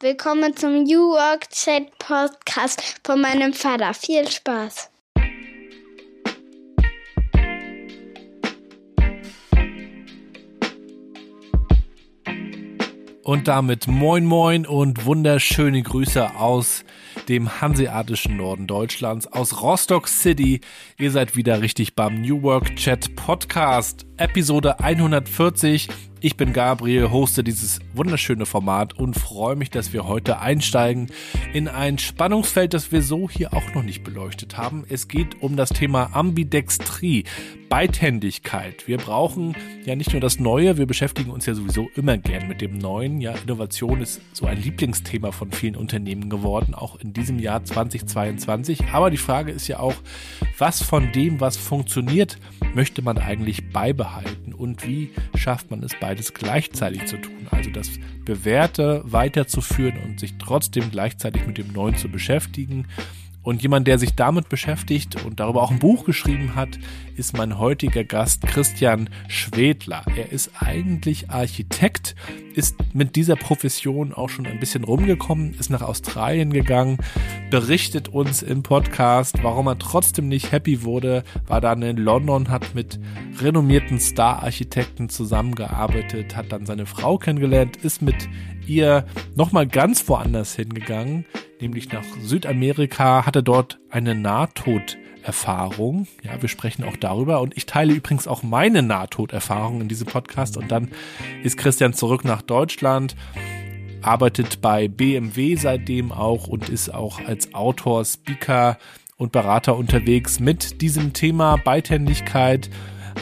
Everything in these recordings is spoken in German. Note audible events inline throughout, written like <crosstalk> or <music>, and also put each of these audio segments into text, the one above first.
Willkommen zum New Work Chat Podcast von meinem Vater. Viel Spaß. Und damit moin moin und wunderschöne Grüße aus dem hanseatischen Norden Deutschlands, aus Rostock City. Ihr seid wieder richtig beim New Work Chat Podcast, Episode 140. Ich bin Gabriel, hoste dieses wunderschöne Format und freue mich, dass wir heute einsteigen in ein Spannungsfeld, das wir so hier auch noch nicht beleuchtet haben. Es geht um das Thema Ambidextrie, Beidhändigkeit. Wir brauchen ja nicht nur das Neue, wir beschäftigen uns ja sowieso immer gern mit dem Neuen. Ja, Innovation ist so ein Lieblingsthema von vielen Unternehmen geworden, auch in diesem Jahr 2022. Aber die Frage ist ja auch, was von dem, was funktioniert, möchte man eigentlich beibehalten und wie schafft man es beides gleichzeitig zu tun? Also das Bewährte weiterzuführen und sich trotzdem gleichzeitig mit dem Neuen zu beschäftigen. Und jemand, der sich damit beschäftigt und darüber auch ein Buch geschrieben hat, ist mein heutiger Gast Christian Schwedler. Er ist eigentlich Architekt, ist mit dieser Profession auch schon ein bisschen rumgekommen, ist nach Australien gegangen, berichtet uns im Podcast, warum er trotzdem nicht happy wurde, war dann in London, hat mit renommierten Star-Architekten zusammengearbeitet, hat dann seine Frau kennengelernt, ist mit ihr nochmal ganz woanders hingegangen, nämlich nach Südamerika, hatte dort eine Nahtoderfahrung. Ja, wir sprechen auch darüber und ich teile übrigens auch meine Nahtoderfahrung in diesem Podcast und dann ist Christian zurück nach Deutschland, arbeitet bei BMW seitdem auch und ist auch als Autor, Speaker und Berater unterwegs mit diesem Thema Beidhändigkeit.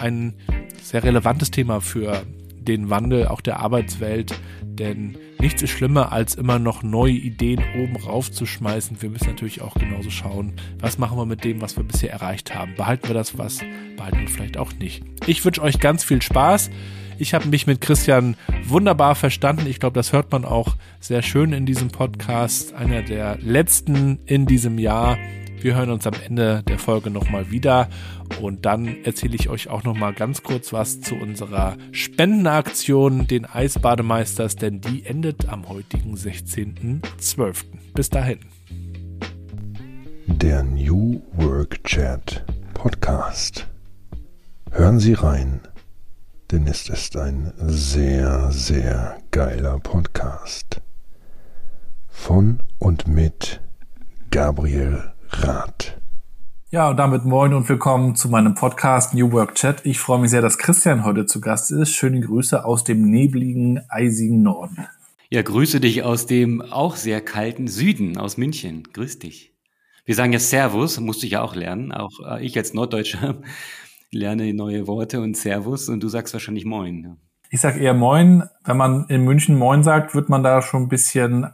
Ein sehr relevantes Thema für den Wandel auch der Arbeitswelt, denn nichts ist schlimmer, als immer noch neue Ideen oben raufzuschmeißen. Wir müssen natürlich auch genauso schauen, was machen wir mit dem, was wir bisher erreicht haben. Behalten wir das was, behalten wir vielleicht auch nicht. Ich wünsche euch ganz viel Spaß. Ich habe mich mit Christian wunderbar verstanden. Ich glaube, das hört man auch sehr schön in diesem Podcast. Einer der letzten in diesem Jahr. Wir hören uns am Ende der Folge nochmal wieder und dann erzähle ich euch auch nochmal ganz kurz was zu unserer Spendenaktion, den Eisbademeisters, denn die endet am heutigen 16.12. Bis dahin. Der New Work Chat Podcast. Hören Sie rein, denn es ist ein sehr, sehr geiler Podcast. Von und mit Gabriel Rat. Ja, und damit moin und willkommen zu meinem Podcast New Work Chat. Ich freue mich sehr, dass Christian heute zu Gast ist. Schöne Grüße aus dem nebligen, eisigen Norden. Ja, grüße dich aus dem auch sehr kalten Süden, aus München. Grüß dich. Wir sagen ja Servus, musste ich ja auch lernen. Auch äh, ich als Norddeutscher <laughs> lerne neue Worte und Servus und du sagst wahrscheinlich Moin. Ich sag eher Moin. Wenn man in München Moin sagt, wird man da schon ein bisschen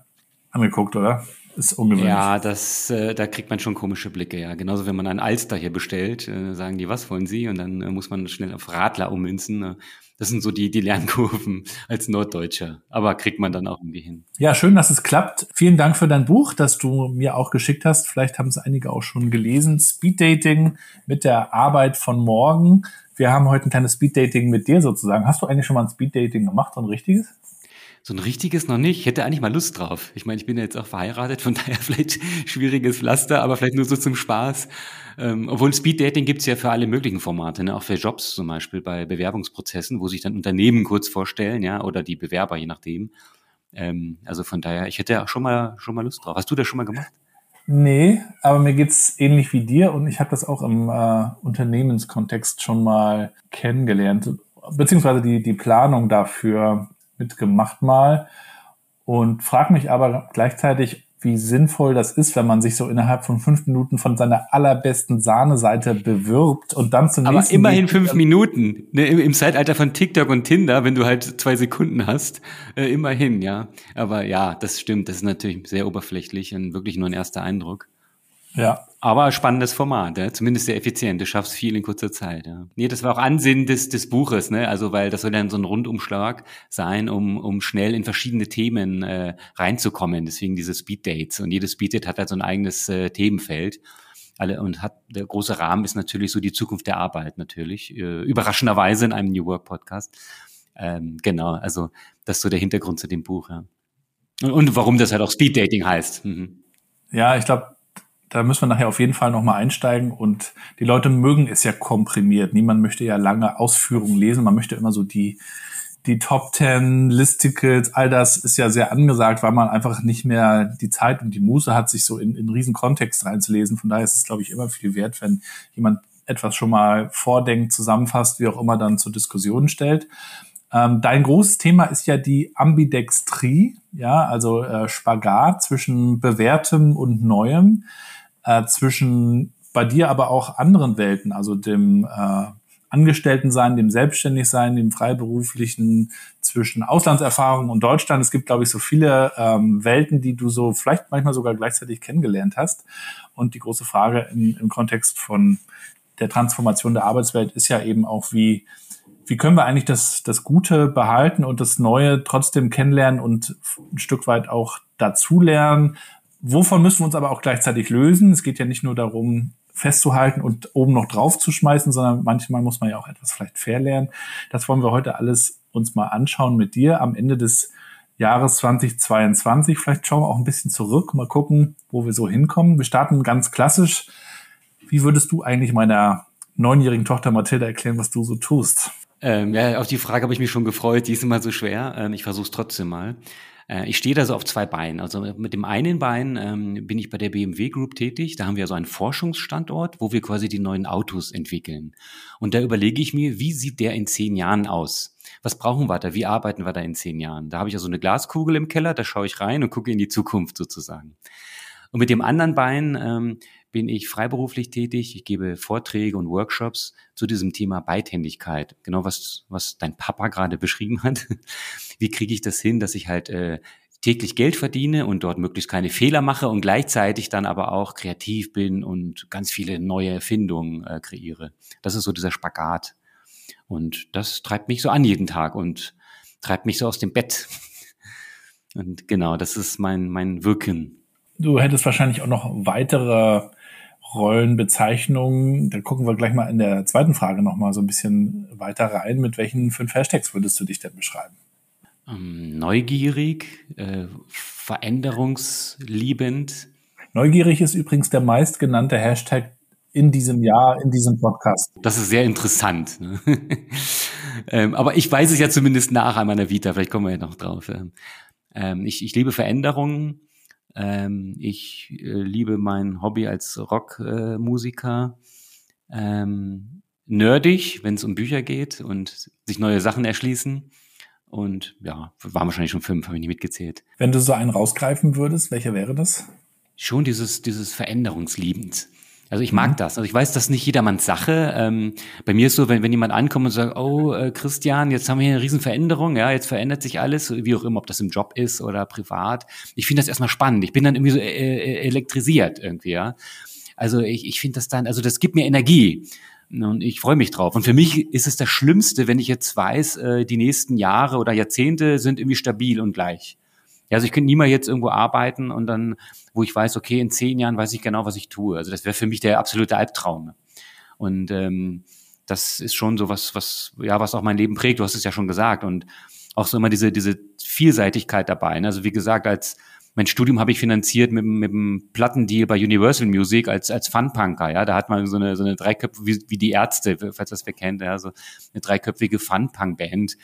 angeguckt, oder? Ist ungewöhnlich. Ja, das, äh, da kriegt man schon komische Blicke, ja. Genauso, wenn man ein Alster hier bestellt, äh, sagen die, was wollen Sie? Und dann äh, muss man schnell auf Radler ummünzen. Äh. Das sind so die, die Lernkurven <laughs> als Norddeutscher. Aber kriegt man dann auch irgendwie hin. Ja, schön, dass es klappt. Vielen Dank für dein Buch, das du mir auch geschickt hast. Vielleicht haben es einige auch schon gelesen. Speed Dating mit der Arbeit von morgen. Wir haben heute ein kleines Speed Dating mit dir sozusagen. Hast du eigentlich schon mal ein Speed Dating gemacht, so ein richtiges? So ein richtiges noch nicht. Ich hätte eigentlich mal Lust drauf. Ich meine, ich bin ja jetzt auch verheiratet, von <laughs> daher vielleicht schwieriges Pflaster, aber vielleicht nur so zum Spaß. Ähm, obwohl Speed Dating gibt's ja für alle möglichen Formate, ne? auch für Jobs zum Beispiel bei Bewerbungsprozessen, wo sich dann Unternehmen kurz vorstellen, ja, oder die Bewerber, je nachdem. Ähm, also von daher, ich hätte auch schon mal schon mal Lust drauf. Hast du das schon mal gemacht? Nee, aber mir geht's ähnlich wie dir und ich habe das auch im äh, Unternehmenskontext schon mal kennengelernt, beziehungsweise die, die Planung dafür mitgemacht mal und frage mich aber gleichzeitig, wie sinnvoll das ist, wenn man sich so innerhalb von fünf Minuten von seiner allerbesten Sahneseite bewirbt und dann zum Aber immerhin Weg fünf Minuten. Ne, im, im, Zeitalter von TikTok und Tinder, wenn du halt zwei Sekunden hast, äh, immerhin, ja. Aber ja, das stimmt. Das ist natürlich sehr oberflächlich und wirklich nur ein erster Eindruck. Ja. Aber spannendes Format, ja? zumindest sehr effizient. Du schaffst viel in kurzer Zeit. Ja. Nee, das war auch Ansinn des, des Buches, ne? Also weil das soll dann so ein Rundumschlag sein, um, um schnell in verschiedene Themen äh, reinzukommen. Deswegen diese Speed Dates. Und jedes Speed Date hat halt so ein eigenes äh, Themenfeld. Alle, und hat der große Rahmen ist natürlich so die Zukunft der Arbeit natürlich. Äh, überraschenderweise in einem New Work Podcast. Ähm, genau, also das ist so der Hintergrund zu dem Buch, ja. Und, und warum das halt auch Speed Dating heißt. Mhm. Ja, ich glaube, da müssen wir nachher auf jeden Fall nochmal einsteigen. Und die Leute mögen es ja komprimiert. Niemand möchte ja lange Ausführungen lesen. Man möchte immer so die, die Top Ten, Listicles, all das ist ja sehr angesagt, weil man einfach nicht mehr die Zeit und die Muße hat, sich so in, in riesen Kontext reinzulesen. Von daher ist es, glaube ich, immer viel wert, wenn jemand etwas schon mal vordenkt, zusammenfasst, wie auch immer dann zur Diskussion stellt. Ähm, dein großes Thema ist ja die Ambidextrie, ja, also äh, Spagat zwischen bewährtem und neuem äh, zwischen bei dir aber auch anderen Welten, also dem äh, Angestelltensein, dem Selbstständigsein, dem Freiberuflichen, zwischen Auslandserfahrung und Deutschland. Es gibt, glaube ich, so viele ähm, Welten, die du so vielleicht manchmal sogar gleichzeitig kennengelernt hast. Und die große Frage im, im Kontext von der Transformation der Arbeitswelt ist ja eben auch, wie, wie können wir eigentlich das, das Gute behalten und das Neue trotzdem kennenlernen und ein Stück weit auch dazulernen? Wovon müssen wir uns aber auch gleichzeitig lösen? Es geht ja nicht nur darum, festzuhalten und oben noch drauf zu schmeißen, sondern manchmal muss man ja auch etwas vielleicht verlernen. Das wollen wir heute alles uns mal anschauen mit dir am Ende des Jahres 2022. Vielleicht schauen wir auch ein bisschen zurück, mal gucken, wo wir so hinkommen. Wir starten ganz klassisch. Wie würdest du eigentlich meiner neunjährigen Tochter Mathilda erklären, was du so tust? Ähm, ja, auf die Frage habe ich mich schon gefreut. Die ist immer so schwer. Ähm, ich versuche es trotzdem mal. Äh, ich stehe da so auf zwei Beinen. Also mit dem einen Bein ähm, bin ich bei der BMW Group tätig. Da haben wir so einen Forschungsstandort, wo wir quasi die neuen Autos entwickeln. Und da überlege ich mir, wie sieht der in zehn Jahren aus? Was brauchen wir da? Wie arbeiten wir da in zehn Jahren? Da habe ich ja so eine Glaskugel im Keller, da schaue ich rein und gucke in die Zukunft sozusagen. Und mit dem anderen Bein ähm, bin ich freiberuflich tätig. Ich gebe Vorträge und Workshops zu diesem Thema Beidhändigkeit. Genau was, was dein Papa gerade beschrieben hat. <laughs> Wie kriege ich das hin, dass ich halt äh, täglich Geld verdiene und dort möglichst keine Fehler mache und gleichzeitig dann aber auch kreativ bin und ganz viele neue Erfindungen äh, kreiere. Das ist so dieser Spagat. Und das treibt mich so an jeden Tag und treibt mich so aus dem Bett. <laughs> Und genau, das ist mein, mein Wirken. Du hättest wahrscheinlich auch noch weitere Rollenbezeichnungen. Da gucken wir gleich mal in der zweiten Frage noch mal so ein bisschen weiter rein. Mit welchen fünf Hashtags würdest du dich denn beschreiben? Ähm, neugierig, äh, veränderungsliebend. Neugierig ist übrigens der meistgenannte Hashtag in diesem Jahr, in diesem Podcast. Das ist sehr interessant. Ne? <laughs> ähm, aber ich weiß es ja zumindest nach an meiner Vita, vielleicht kommen wir ja noch drauf. Ähm, ich, ich liebe Veränderungen ähm, ich äh, liebe mein Hobby als Rockmusiker. Äh, ähm, nerdig, wenn es um Bücher geht und sich neue Sachen erschließen. Und ja, waren wahrscheinlich schon fünf, habe ich nicht mitgezählt. Wenn du so einen rausgreifen würdest, welcher wäre das? Schon dieses, dieses Veränderungsliebend. Also ich mag mhm. das. Also ich weiß, das ist nicht jedermanns Sache. Ähm, bei mir ist so, wenn, wenn jemand ankommt und sagt, oh äh, Christian, jetzt haben wir hier eine Riesenveränderung, ja, jetzt verändert sich alles, wie auch immer, ob das im Job ist oder privat. Ich finde das erstmal spannend. Ich bin dann irgendwie so äh, äh elektrisiert irgendwie, ja. Also ich, ich finde das dann, also das gibt mir Energie. Und ich freue mich drauf. Und für mich ist es das Schlimmste, wenn ich jetzt weiß, äh, die nächsten Jahre oder Jahrzehnte sind irgendwie stabil und gleich. Ja, also ich könnte nie mal jetzt irgendwo arbeiten und dann, wo ich weiß, okay, in zehn Jahren weiß ich genau, was ich tue. Also das wäre für mich der absolute Albtraum. Und ähm, das ist schon so was, was, ja, was auch mein Leben prägt. Du hast es ja schon gesagt. Und auch so immer diese, diese Vielseitigkeit dabei. Ne? Also wie gesagt, als mein Studium habe ich finanziert mit, mit einem Plattendeal bei Universal Music als, als Funpunker, ja. Da hat man so eine, so eine dreiköpfige, wie, wie die Ärzte, falls das wer kennt, ja, so eine dreiköpfige Funpunk-Band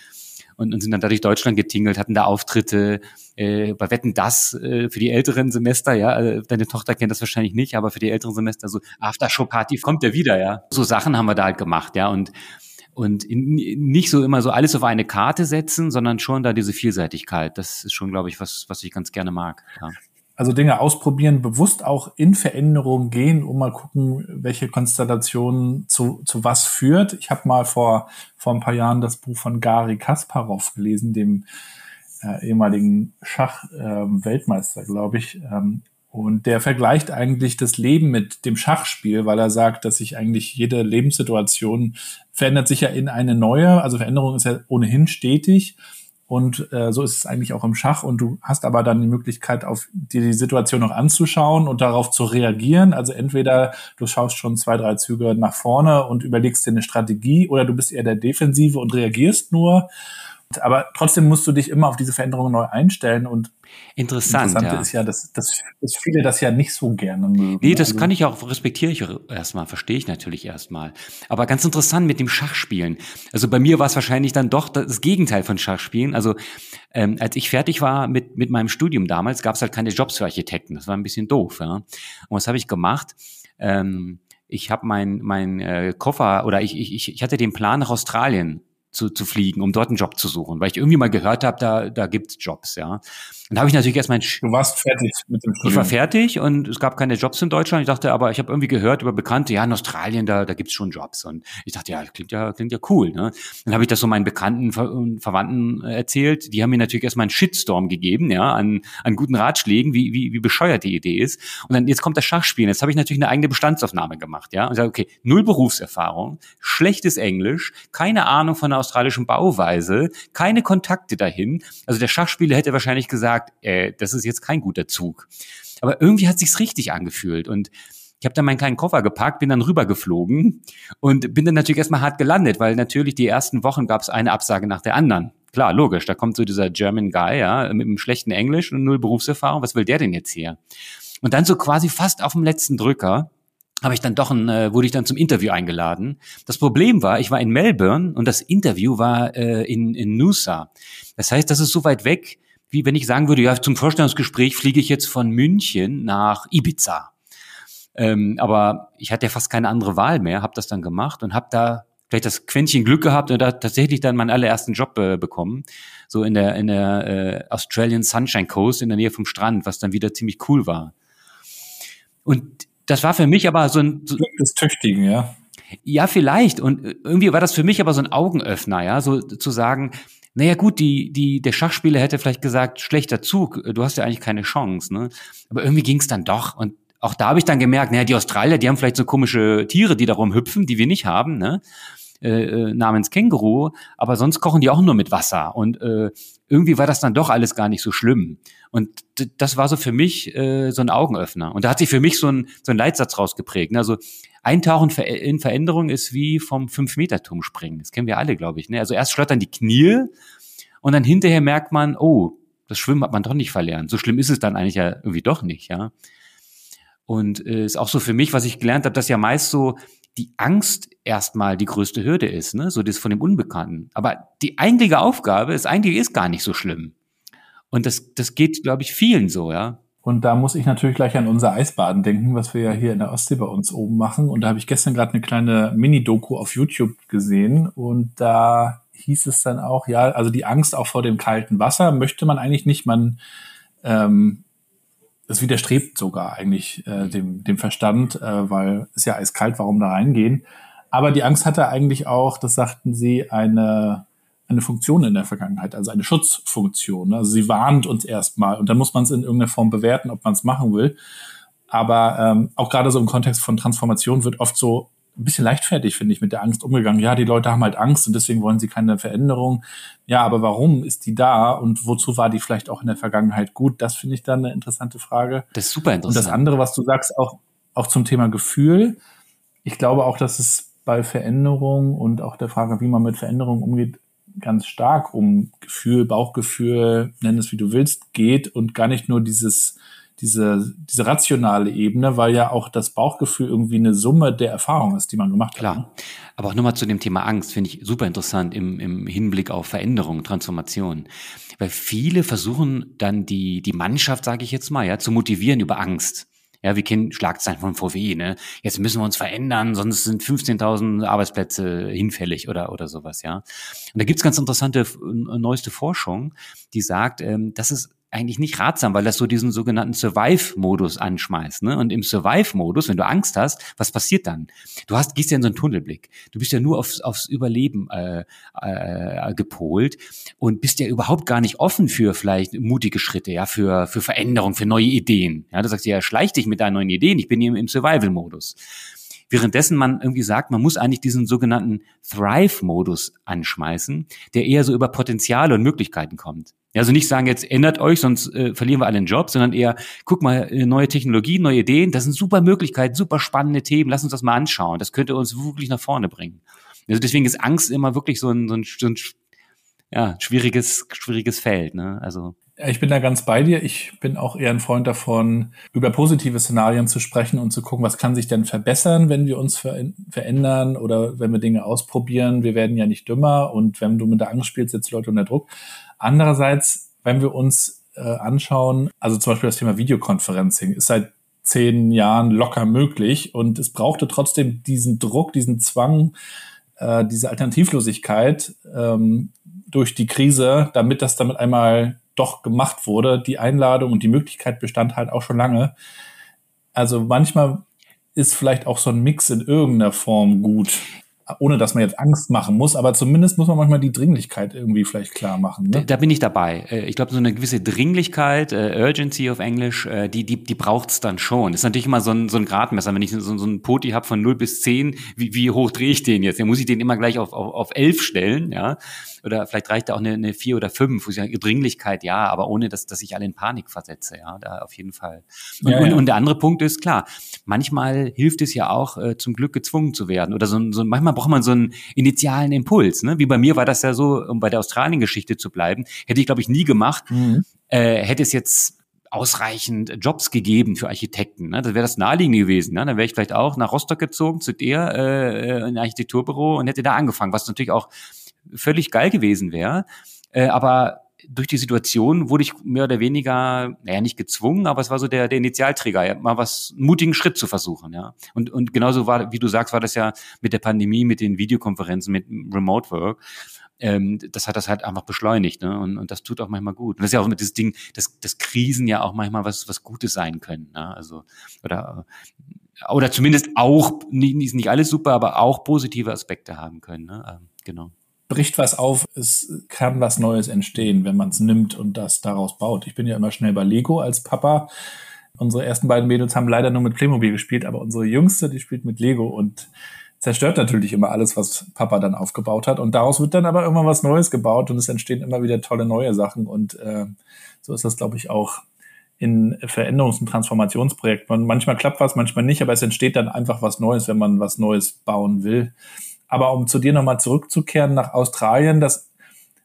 und, und sind dann dadurch Deutschland getingelt, hatten da Auftritte äh, bei Wetten das äh, für die älteren Semester, ja, äh, deine Tochter kennt das wahrscheinlich nicht, aber für die älteren Semester so Aftershow-Party kommt der wieder, ja. So Sachen haben wir da halt gemacht, ja, und und in, nicht so immer so alles auf eine Karte setzen, sondern schon da diese Vielseitigkeit. Das ist schon, glaube ich, was, was ich ganz gerne mag. Ja also Dinge ausprobieren, bewusst auch in Veränderungen gehen, um mal gucken, welche Konstellation zu, zu was führt. Ich habe mal vor, vor ein paar Jahren das Buch von Gary Kasparov gelesen, dem äh, ehemaligen Schach-Weltmeister, ähm, äh, glaube ich. Ähm, und der vergleicht eigentlich das Leben mit dem Schachspiel, weil er sagt, dass sich eigentlich jede Lebenssituation verändert sich ja in eine neue. Also Veränderung ist ja ohnehin stetig. Und äh, so ist es eigentlich auch im Schach. Und du hast aber dann die Möglichkeit, auf dir die Situation noch anzuschauen und darauf zu reagieren. Also entweder du schaust schon zwei, drei Züge nach vorne und überlegst dir eine Strategie, oder du bist eher der Defensive und reagierst nur. Aber trotzdem musst du dich immer auf diese Veränderungen neu einstellen und Interessant, Interessante ja. ist ja, dass, dass, dass viele das ja nicht so gerne mögen. Nee, das Also- kann ich auch, respektiere ich erstmal, verstehe ich natürlich erstmal. Aber ganz interessant mit dem Schachspielen. Also bei mir war es wahrscheinlich dann doch das Gegenteil von Schachspielen. Also ähm, als ich fertig war mit, mit meinem Studium damals, gab es halt keine Jobs für Architekten. Das war ein bisschen doof. Ja? Und was habe ich gemacht? Ähm, ich habe mein, mein äh, Koffer oder ich, ich, ich hatte den Plan nach Australien zu, zu fliegen, um dort einen Job zu suchen, weil ich irgendwie mal gehört habe, da, da gibt's Jobs, ja. Und da habe ich natürlich erst mein Du warst fertig mit dem ich Studium. war fertig und es gab keine Jobs in Deutschland. Ich dachte, aber ich habe irgendwie gehört über Bekannte, ja, in Australien, da, da gibt's schon Jobs. Und ich dachte, ja, klingt ja, klingt ja cool. Ne? Dann habe ich das so meinen Bekannten und Verwandten äh, erzählt. Die haben mir natürlich erstmal einen Shitstorm gegeben, ja, an, an guten Ratschlägen, wie, wie, wie bescheuert die Idee ist. Und dann jetzt kommt das Schachspielen. Jetzt habe ich natürlich eine eigene Bestandsaufnahme gemacht, ja. Und sage, okay, null Berufserfahrung, schlechtes Englisch, keine Ahnung von der australischen Bauweise, keine Kontakte dahin. Also der Schachspieler hätte wahrscheinlich gesagt, äh, das ist jetzt kein guter Zug. Aber irgendwie hat sich's richtig angefühlt und ich habe dann meinen kleinen Koffer gepackt, bin dann rübergeflogen und bin dann natürlich erstmal hart gelandet, weil natürlich die ersten Wochen gab es eine Absage nach der anderen. Klar, logisch, da kommt so dieser German Guy, ja, mit einem schlechten Englisch und null Berufserfahrung, was will der denn jetzt hier? Und dann so quasi fast auf dem letzten Drücker habe ich dann doch ein, äh, wurde ich dann zum Interview eingeladen. Das Problem war, ich war in Melbourne und das Interview war äh, in, in Noosa. Das heißt, das ist so weit weg, wie wenn ich sagen würde, ja, zum Vorstellungsgespräch fliege ich jetzt von München nach Ibiza. Ähm, aber ich hatte ja fast keine andere Wahl mehr, habe das dann gemacht und habe da vielleicht das Quäntchen Glück gehabt und da tatsächlich dann meinen allerersten Job äh, bekommen, so in der in der äh, Australian Sunshine Coast in der Nähe vom Strand, was dann wieder ziemlich cool war. Und das war für mich aber so ein so, des Tüchtigen, ja. ja, vielleicht. Und irgendwie war das für mich aber so ein Augenöffner, ja, so zu sagen, naja gut, die, die, der Schachspieler hätte vielleicht gesagt, schlechter Zug, du hast ja eigentlich keine Chance, ne? Aber irgendwie ging es dann doch. Und auch da habe ich dann gemerkt, naja, die Australier, die haben vielleicht so komische Tiere, die da rumhüpfen, die wir nicht haben, ne? Äh, äh, namens Känguru, aber sonst kochen die auch nur mit Wasser. Und äh, irgendwie war das dann doch alles gar nicht so schlimm. Und das war so für mich äh, so ein Augenöffner. Und da hat sich für mich so ein, so ein Leitsatz rausgeprägt. Also Eintauchen in Veränderung ist wie vom Fünf-Meter-Turm springen. Das kennen wir alle, glaube ich. Ne? Also erst schlottern die Knie und dann hinterher merkt man, oh, das Schwimmen hat man doch nicht verlernt. So schlimm ist es dann eigentlich ja irgendwie doch nicht, ja. Und äh, ist auch so für mich, was ich gelernt habe, dass ja meist so die Angst erstmal die größte Hürde ist, ne? So das von dem Unbekannten. Aber die eigentliche Aufgabe ist eigentlich ist gar nicht so schlimm. Und das, das geht, glaube ich, vielen so, ja. Und da muss ich natürlich gleich an unser Eisbaden denken, was wir ja hier in der Ostsee bei uns oben machen. Und da habe ich gestern gerade eine kleine Mini-Doku auf YouTube gesehen. Und da hieß es dann auch, ja, also die Angst auch vor dem kalten Wasser möchte man eigentlich nicht. Man, ähm, das widerstrebt sogar eigentlich äh, dem, dem Verstand, äh, weil es ja eiskalt, warum da reingehen. Aber die Angst hatte eigentlich auch, das sagten sie, eine, eine Funktion in der Vergangenheit, also eine Schutzfunktion. Also sie warnt uns erstmal und dann muss man es in irgendeiner Form bewerten, ob man es machen will. Aber ähm, auch gerade so im Kontext von Transformation wird oft so ein bisschen leichtfertig, finde ich, mit der Angst umgegangen. Ja, die Leute haben halt Angst und deswegen wollen sie keine Veränderung. Ja, aber warum ist die da und wozu war die vielleicht auch in der Vergangenheit gut? Das finde ich dann eine interessante Frage. Das ist super Und das interessant. andere, was du sagst, auch, auch zum Thema Gefühl. Ich glaube auch, dass es bei Veränderung und auch der Frage, wie man mit Veränderung umgeht, ganz stark um Gefühl, Bauchgefühl, nenn es wie du willst, geht und gar nicht nur dieses, diese, diese rationale Ebene, weil ja auch das Bauchgefühl irgendwie eine Summe der Erfahrung ist, die man gemacht hat. Klar. Aber auch nochmal zu dem Thema Angst finde ich super interessant im, im Hinblick auf Veränderung, Transformation. Weil viele versuchen dann die, die Mannschaft, sage ich jetzt mal, ja, zu motivieren über Angst. Ja, wir kennen Schlagzeilen von VW, ne? Jetzt müssen wir uns verändern, sonst sind 15.000 Arbeitsplätze hinfällig oder, oder sowas, ja. Und da gibt's ganz interessante äh, neueste Forschung, die sagt, ähm, das ist eigentlich nicht ratsam, weil das so diesen sogenannten Survive-Modus anschmeißt. Ne? Und im Survive-Modus, wenn du Angst hast, was passiert dann? Du hast, gehst ja in so einen Tunnelblick. Du bist ja nur aufs, aufs Überleben äh, äh, gepolt und bist ja überhaupt gar nicht offen für vielleicht mutige Schritte, ja, für, für Veränderung, für neue Ideen. Ja, du sagst ja, schleich dich mit deinen neuen Ideen, ich bin hier im Survival-Modus. Währenddessen man irgendwie sagt, man muss eigentlich diesen sogenannten Thrive-Modus anschmeißen, der eher so über Potenziale und Möglichkeiten kommt. Also nicht sagen, jetzt ändert euch, sonst äh, verlieren wir alle einen Job, sondern eher, guck mal, äh, neue Technologien, neue Ideen, das sind super Möglichkeiten, super spannende Themen, lass uns das mal anschauen. Das könnte uns wirklich nach vorne bringen. Also deswegen ist Angst immer wirklich so ein, so ein, so ein ja, schwieriges, schwieriges Feld, ne? Also. Ich bin da ganz bei dir. Ich bin auch eher ein Freund davon, über positive Szenarien zu sprechen und zu gucken, was kann sich denn verbessern, wenn wir uns ver verändern oder wenn wir Dinge ausprobieren. Wir werden ja nicht dümmer und wenn du mit der Angst spielst, setzt Leute unter Druck. Andererseits, wenn wir uns äh, anschauen, also zum Beispiel das Thema Videoconferencing ist seit zehn Jahren locker möglich und es brauchte trotzdem diesen Druck, diesen Zwang, äh, diese Alternativlosigkeit ähm, durch die Krise, damit das damit einmal doch gemacht wurde. Die Einladung und die Möglichkeit bestand halt auch schon lange. Also manchmal ist vielleicht auch so ein Mix in irgendeiner Form gut ohne dass man jetzt Angst machen muss, aber zumindest muss man manchmal die Dringlichkeit irgendwie vielleicht klar machen. Ne? Da bin ich dabei. Äh, ich glaube, so eine gewisse Dringlichkeit, äh, Urgency auf Englisch, äh, die, die, die braucht's dann schon. Das ist natürlich immer so ein, so ein Gradmesser. Wenn ich so, so einen Poti habe von 0 bis 10, wie, wie hoch drehe ich den jetzt? Dann muss ich den immer gleich auf, auf, auf 11 stellen, ja oder vielleicht reicht da auch eine, eine vier oder fünf, wo ich sage, Dringlichkeit ja, aber ohne, dass, dass ich alle in Panik versetze, ja, da auf jeden Fall. Und, ja, ja. und, und der andere Punkt ist, klar, manchmal hilft es ja auch, äh, zum Glück gezwungen zu werden oder so, so manchmal braucht man so einen initialen Impuls, ne? wie bei mir war das ja so, um bei der Australien-Geschichte zu bleiben, hätte ich glaube ich nie gemacht, mhm. äh, hätte es jetzt ausreichend Jobs gegeben für Architekten. Ne? Das wäre das naheliegende gewesen. Ne? Dann wäre ich vielleicht auch nach Rostock gezogen zu dir äh, äh in ein Architekturbüro und hätte da angefangen, was natürlich auch völlig geil gewesen wäre. Äh, aber durch die Situation wurde ich mehr oder weniger, naja, nicht gezwungen, aber es war so der, der Initialträger, mal was, einen mutigen Schritt zu versuchen, ja. Und, und genauso war, wie du sagst, war das ja mit der Pandemie, mit den Videokonferenzen, mit Remote Work. Ähm, das hat das halt einfach beschleunigt, ne? Und, und das tut auch manchmal gut. Und das ist ja auch mit dieses Ding, dass, dass Krisen ja auch manchmal was, was Gutes sein können, ne? Also, oder, oder zumindest auch, nicht, nicht alles super, aber auch positive Aspekte haben können, ne? Ähm, genau bricht was auf, es kann was Neues entstehen, wenn man es nimmt und das daraus baut. Ich bin ja immer schnell bei Lego als Papa. Unsere ersten beiden Mädels haben leider nur mit Playmobil gespielt, aber unsere Jüngste, die spielt mit Lego und zerstört natürlich immer alles, was Papa dann aufgebaut hat. Und daraus wird dann aber irgendwann was Neues gebaut und es entstehen immer wieder tolle neue Sachen. Und äh, so ist das, glaube ich, auch in Veränderungs- und Transformationsprojekten. Manchmal klappt was, manchmal nicht, aber es entsteht dann einfach was Neues, wenn man was Neues bauen will. Aber um zu dir nochmal zurückzukehren nach Australien, das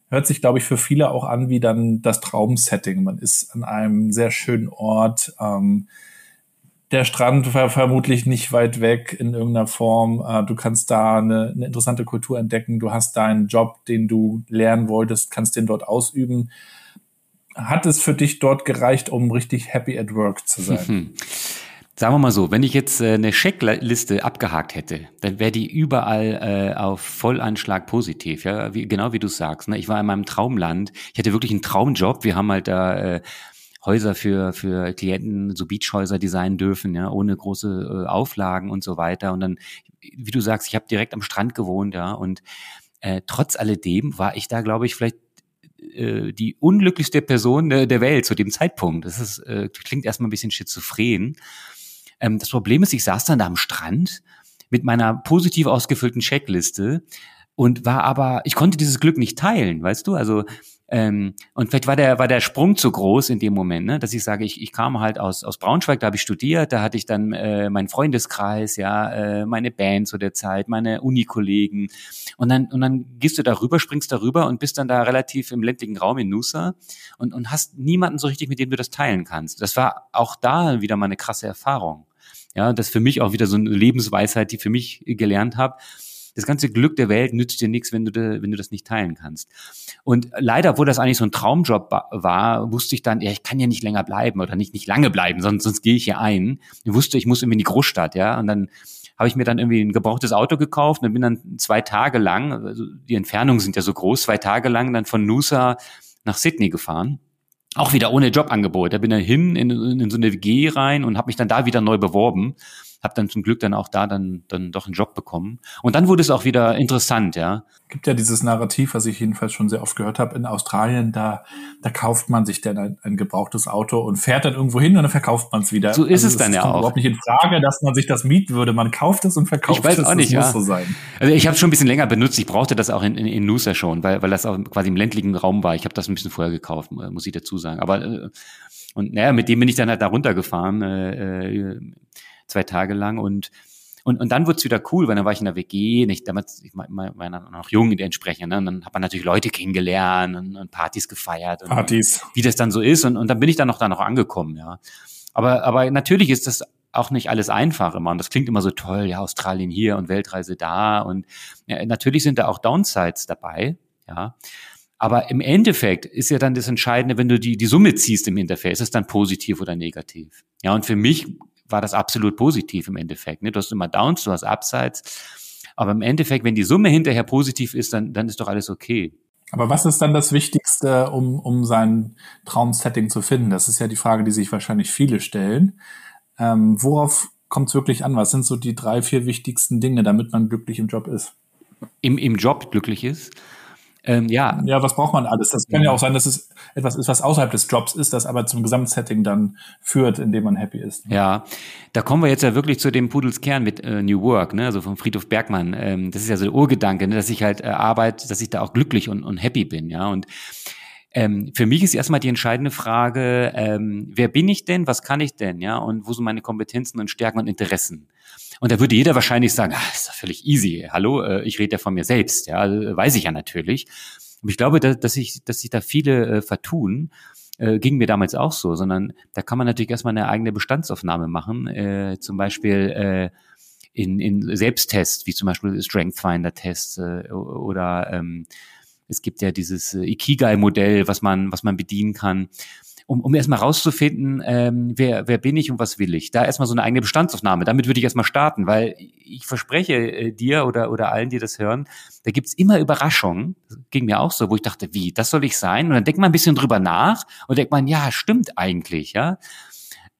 hört sich, glaube ich, für viele auch an wie dann das Traumsetting. Man ist an einem sehr schönen Ort. Ähm, der Strand war vermutlich nicht weit weg in irgendeiner Form. Äh, du kannst da eine, eine, interessante Kultur entdecken. Du hast deinen Job, den du lernen wolltest, kannst den dort ausüben. Hat es für dich dort gereicht, um richtig happy at work zu sein? <laughs> Sagen wir mal so, wenn ich jetzt äh, eine Checkliste abgehakt hätte, dann wäre die überall äh, auf Vollanschlag positiv, ja, wie, genau wie du sagst. Ne? Ich war in meinem Traumland, ich hatte wirklich einen Traumjob. Wir haben halt da äh, Häuser für für Klienten, so Beachhäuser designen dürfen, ja, ohne große äh, Auflagen und so weiter. Und dann, wie du sagst, ich habe direkt am Strand gewohnt, ja, und äh, trotz alledem war ich da, glaube ich, vielleicht äh, die unglücklichste Person äh, der Welt zu dem Zeitpunkt. Das ist, äh, klingt erstmal ein bisschen schizophren. Ähm, das Problem ist, ich saß dann da am Strand mit meiner positiv ausgefüllten Checkliste und war aber, ich konnte dieses Glück nicht teilen, weißt du? Also ähm, und vielleicht war der war der Sprung zu groß in dem Moment, ne? dass ich sage, ich, ich kam halt aus aus Braunschweig, da habe ich studiert, da hatte ich dann äh, meinen Freundeskreis, ja, äh, meine Band zu der Zeit, meine Unikollegen und dann und dann gehst du darüber, springst darüber und bist dann da relativ im ländlichen Raum in Nusa und und hast niemanden so richtig, mit dem du das teilen kannst. Das war auch da wieder mal eine krasse Erfahrung. Ja, das ist für mich auch wieder so eine Lebensweisheit, die für mich gelernt habe. Das ganze Glück der Welt nützt dir nichts, wenn du, de, wenn du das nicht teilen kannst. Und leider, wo das eigentlich so ein Traumjob war, wusste ich dann, ja, ich kann ja nicht länger bleiben oder nicht, nicht lange bleiben, sonst, sonst gehe ich hier ein. Ich wusste, ich muss irgendwie in die Großstadt, ja. Und dann habe ich mir dann irgendwie ein gebrauchtes Auto gekauft und bin dann zwei Tage lang, also die Entfernungen sind ja so groß, zwei Tage lang dann von Noosa nach Sydney gefahren auch wieder ohne Jobangebot. Da bin dann hin in, in so eine WG rein und habe mich dann da wieder neu beworben habe dann zum Glück dann auch da dann, dann doch einen Job bekommen. Und dann wurde es auch wieder interessant, ja. Gibt ja dieses Narrativ, was ich jedenfalls schon sehr oft gehört habe, in Australien, da, da kauft man sich dann ein, ein gebrauchtes Auto und fährt dann irgendwo hin und dann verkauft man es wieder. So ist also es dann ja auch. überhaupt nicht in Frage, dass man sich das mieten würde. Man kauft es und verkauft ich weiß es. Auch nicht, ja. muss so sein. Also ich habe schon ein bisschen länger benutzt. Ich brauchte das auch in, in, in Nusa schon, weil, weil das auch quasi im ländlichen Raum war. Ich habe das ein bisschen vorher gekauft, muss ich dazu sagen. Aber äh, und naja, mit dem bin ich dann halt da runtergefahren, äh, äh zwei Tage lang und Und, und dann wird's wieder cool, weil dann war ich in der WG, nicht damals, ich war, war noch jung entsprechend, ne? und dann hat man natürlich Leute kennengelernt und, und Partys gefeiert. Und, Partys. Wie das dann so ist. Und, und dann bin ich dann noch da noch angekommen, ja. Aber, aber natürlich ist das auch nicht alles einfach immer. Und das klingt immer so toll, ja, Australien hier und Weltreise da. Und ja, natürlich sind da auch Downsides dabei, ja. Aber im Endeffekt ist ja dann das Entscheidende, wenn du die, die Summe ziehst im Interface, ist es dann positiv oder negativ. Ja, und für mich war das absolut positiv im Endeffekt. Ne? Du hast immer Downs, du hast Upsides. Aber im Endeffekt, wenn die Summe hinterher positiv ist, dann, dann ist doch alles okay. Aber was ist dann das Wichtigste, um, um sein Traumsetting zu finden? Das ist ja die Frage, die sich wahrscheinlich viele stellen. Ähm, worauf kommt es wirklich an? Was sind so die drei, vier wichtigsten Dinge, damit man glücklich im Job ist? Im, im Job glücklich ist? Ähm, ja. Ja, was braucht man alles? Das kann ja. ja auch sein, dass es etwas ist, was außerhalb des Jobs ist, das aber zum Gesamtsetting dann führt, in dem man happy ist. Ja, da kommen wir jetzt ja wirklich zu dem Pudelskern mit äh, New Work, ne? also von Friedhof Bergmann. Ähm, das ist ja so der Urgedanke, ne? dass ich halt äh, arbeite, dass ich da auch glücklich und, und happy bin, ja. Und ähm, für mich ist erstmal die entscheidende Frage, ähm, wer bin ich denn, was kann ich denn, ja, und wo sind meine Kompetenzen und Stärken und Interessen? Und da würde jeder wahrscheinlich sagen, ah, ist doch völlig easy. Hallo, äh, ich rede ja von mir selbst. Ja, also, weiß ich ja natürlich. Aber ich glaube, dass, dass, ich, dass sich da viele äh, vertun. Äh, ging mir damals auch so, sondern da kann man natürlich erstmal eine eigene Bestandsaufnahme machen. Äh, zum Beispiel äh, in, in Selbsttests, wie zum Beispiel Strength Finder Tests äh, oder ähm, es gibt ja dieses äh, Ikigai-Modell, was man, was man bedienen kann um, um erstmal rauszufinden, ähm, wer, wer bin ich und was will ich. Da erstmal so eine eigene Bestandsaufnahme. Damit würde ich erstmal starten, weil ich verspreche äh, dir oder, oder allen, die das hören, da gibt's immer Überraschungen. Das ging mir auch so, wo ich dachte, wie, das soll ich sein? Und dann denkt man ein bisschen drüber nach und denkt man, ja, stimmt eigentlich, ja.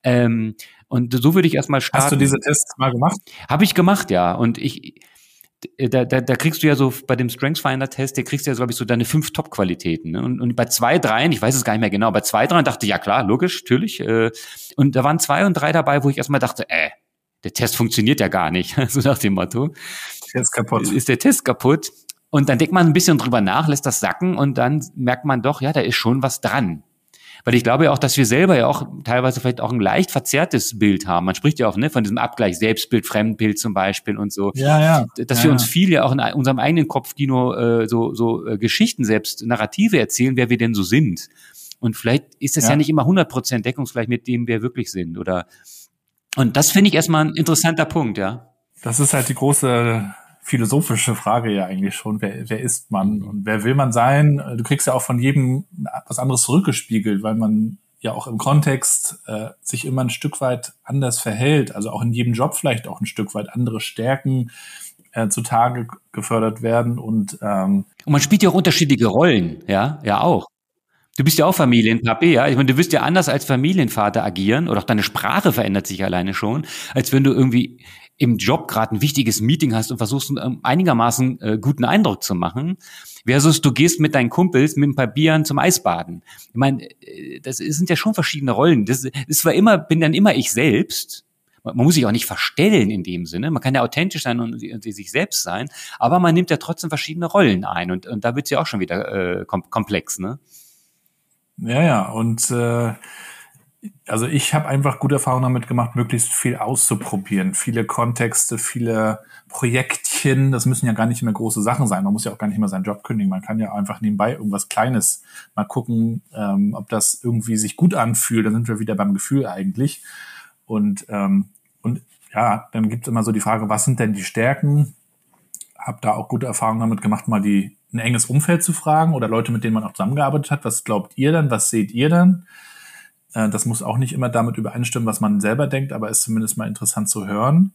Ähm, und so würde ich erstmal starten. Hast du diese Tests mal gemacht? Habe ich gemacht, ja. Und ich, da, da, da kriegst du ja so bei dem Strengths-Finder-Test, der kriegst du ja, glaube ich, so deine fünf Top-Qualitäten. Ne? Und, und bei zwei, dreien, ich weiß es gar nicht mehr genau, bei zwei, dreien dachte ich, ja klar, logisch, natürlich. Äh, und da waren zwei und drei dabei, wo ich erstmal dachte, äh, der Test funktioniert ja gar nicht, <laughs> so nach dem Motto. Ist kaputt. Ist der Test kaputt? Und dann denkt man ein bisschen drüber nach, lässt das sacken und dann merkt man doch, ja, da ist schon was dran. Weil ich glaube ja auch, dass wir selber ja auch teilweise vielleicht auch ein leicht verzerrtes Bild haben. Man spricht ja auch ne, von diesem Abgleich Selbstbild, Fremdbild zum Beispiel und so. Ja, ja. Dass ja, wir uns viel ja auch in unserem eigenen Kopfkino äh, so, so äh, Geschichten selbst, Narrative erzählen, wer wir denn so sind. Und vielleicht ist es ja. ja nicht immer 100% deckungsgleich mit dem, wer wirklich sind. Oder und das finde ich erstmal ein interessanter Punkt, ja. Das ist halt die große philosophische Frage ja eigentlich schon. Wer, wer ist man und wer will man sein? Du kriegst ja auch von jedem was anderes zurückgespiegelt, weil man ja auch im Kontext äh, sich immer ein Stück weit anders verhält. Also auch in jedem Job vielleicht auch ein Stück weit andere Stärken äh, zutage gefördert werden und ähm, und man spielt ja auch unterschiedliche Rollen, ja, ja auch. Du bist ja auch Familienpapi, ja. Ich meine, du wirst ja anders als Familienvater agieren oder auch deine Sprache verändert sich alleine schon, als wenn du irgendwie im Job gerade ein wichtiges Meeting hast und versuchst einen einigermaßen äh, guten Eindruck zu machen, versus du gehst mit deinen Kumpels mit ein paar Bieren zum Eisbaden. Ich meine, äh, das sind ja schon verschiedene Rollen. Das ist zwar immer, bin dann immer ich selbst. Man muss sich auch nicht verstellen in dem Sinne. Man kann ja authentisch sein und, und sich selbst sein, aber man nimmt ja trotzdem verschiedene Rollen ein und, und da wird's ja auch schon wieder äh, komplex, ne? Ja, ja, und äh also ich habe einfach gute Erfahrungen damit gemacht, möglichst viel auszuprobieren. Viele Kontexte, viele Projektchen, das müssen ja gar nicht mehr große Sachen sein. Man muss ja auch gar nicht mehr seinen Job kündigen. Man kann ja einfach nebenbei irgendwas Kleines mal gucken, ähm, ob das irgendwie sich gut anfühlt. Dann sind wir wieder beim Gefühl eigentlich. Und, ähm, und ja, dann gibt es immer so die Frage, was sind denn die Stärken? Hab da auch gute Erfahrungen damit gemacht, mal die ein enges Umfeld zu fragen oder Leute, mit denen man auch zusammengearbeitet hat. Was glaubt ihr dann? Was seht ihr dann? Äh, das muss auch nicht immer damit übereinstimmen, was man selber denkt, aber ist zumindest mal interessant zu hören.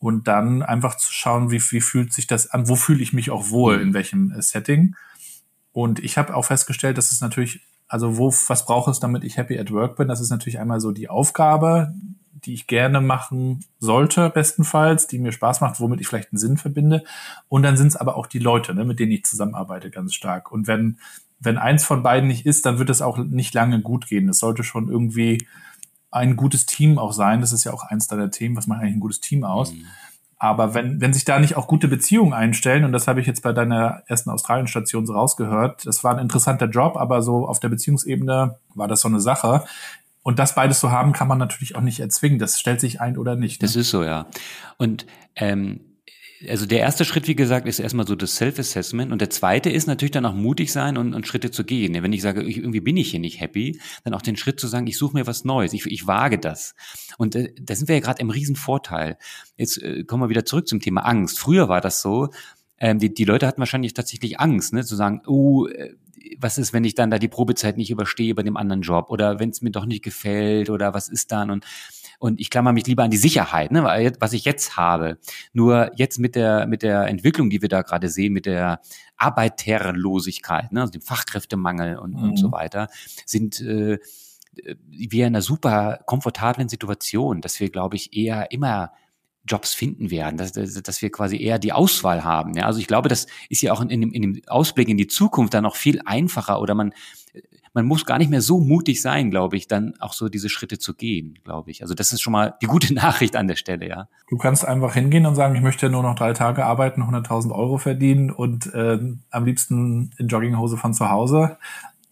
Und dann einfach zu schauen, wie, wie fühlt sich das an, wo fühle ich mich auch wohl, in welchem äh, Setting. Und ich habe auch festgestellt, dass es natürlich, also wo, was braucht es, damit ich happy at work bin? Das ist natürlich einmal so die Aufgabe, die ich gerne machen sollte, bestenfalls, die mir Spaß macht, womit ich vielleicht einen Sinn verbinde. Und dann sind es aber auch die Leute, ne, mit denen ich zusammenarbeite, ganz stark. Und wenn wenn eins von beiden nicht ist, dann wird es auch nicht lange gut gehen. Es sollte schon irgendwie ein gutes Team auch sein. Das ist ja auch eins deiner Themen. Was macht eigentlich ein gutes Team aus? Mhm. Aber wenn, wenn sich da nicht auch gute Beziehungen einstellen, und das habe ich jetzt bei deiner ersten Australien-Station so rausgehört, das war ein interessanter Job, aber so auf der Beziehungsebene war das so eine Sache. Und das beides zu haben, kann man natürlich auch nicht erzwingen. Das stellt sich ein oder nicht. Ne? Das ist so, ja. Und ähm, also der erste Schritt, wie gesagt, ist erstmal so das Self-Assessment und der zweite ist natürlich dann auch mutig sein und, und Schritte zu gehen. Wenn ich sage, ich, irgendwie bin ich hier nicht happy, dann auch den Schritt zu sagen, ich suche mir was Neues, ich, ich wage das. Und äh, da sind wir ja gerade im Riesenvorteil. Jetzt äh, kommen wir wieder zurück zum Thema Angst. Früher war das so, ähm, die, die Leute hatten wahrscheinlich tatsächlich Angst, ne, zu sagen, oh, äh, was ist, wenn ich dann da die Probezeit nicht überstehe bei dem anderen Job oder wenn es mir doch nicht gefällt oder was ist dann und und ich klammer mich lieber an die Sicherheit, ne, was ich jetzt habe. Nur jetzt mit der, mit der Entwicklung, die wir da gerade sehen, mit der Arbeiterlosigkeit, ne, also dem Fachkräftemangel und, mhm. und so mhm. weiter, sind äh, wir in einer super komfortablen Situation, dass wir, glaube ich, eher immer Jobs finden werden, dass, dass wir quasi eher die Auswahl haben. Ja? Also ich glaube, das ist ja auch in, in, dem, in dem Ausblick in die Zukunft dann noch viel einfacher oder man man muss gar nicht mehr so mutig sein, glaube ich, dann auch so diese Schritte zu gehen, glaube ich. Also das ist schon mal die gute <laughs> Nachricht an der Stelle, ja. Du kannst einfach hingehen und sagen, ich möchte nur noch drei Tage arbeiten, 100.000 Euro verdienen und äh, am liebsten in Jogginghose von zu Hause.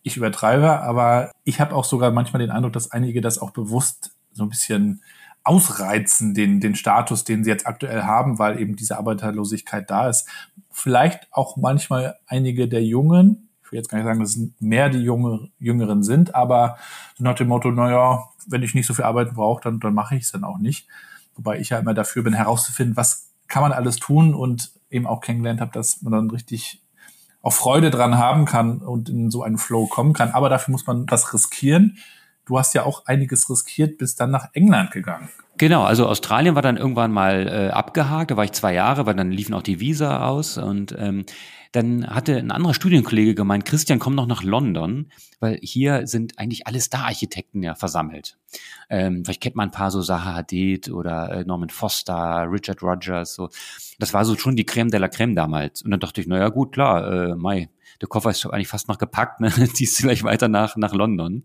Ich übertreibe, aber ich habe auch sogar manchmal den Eindruck, dass einige das auch bewusst so ein bisschen ausreizen, den, den Status, den sie jetzt aktuell haben, weil eben diese Arbeiterlosigkeit da ist. Vielleicht auch manchmal einige der Jungen, ich will jetzt gar nicht sagen, dass es mehr die Junge, Jüngeren sind, aber nach dem Motto, naja, wenn ich nicht so viel arbeiten brauche, dann, dann mache ich es dann auch nicht. Wobei ich ja immer dafür bin, herauszufinden, was kann man alles tun und eben auch kennengelernt habe, dass man dann richtig auch Freude dran haben kann und in so einen Flow kommen kann. Aber dafür muss man das riskieren. Du hast ja auch einiges riskiert, bis dann nach England gegangen. Genau, also Australien war dann irgendwann mal äh, abgehakt, da war ich zwei Jahre, weil dann liefen auch die Visa aus und ähm, dann hatte ein anderer Studienkollege gemeint, Christian, komm noch nach London, weil hier sind eigentlich alle Star-Architekten ja versammelt. Ähm, vielleicht kennt man ein paar so Zaha Hadid oder äh, Norman Foster, Richard Rogers, so. Das war so schon die Creme de la Creme damals. Und dann dachte ich, naja gut, klar, äh, Mai, der Koffer ist eigentlich fast noch gepackt, ne? <laughs> ziehst gleich weiter nach, nach London.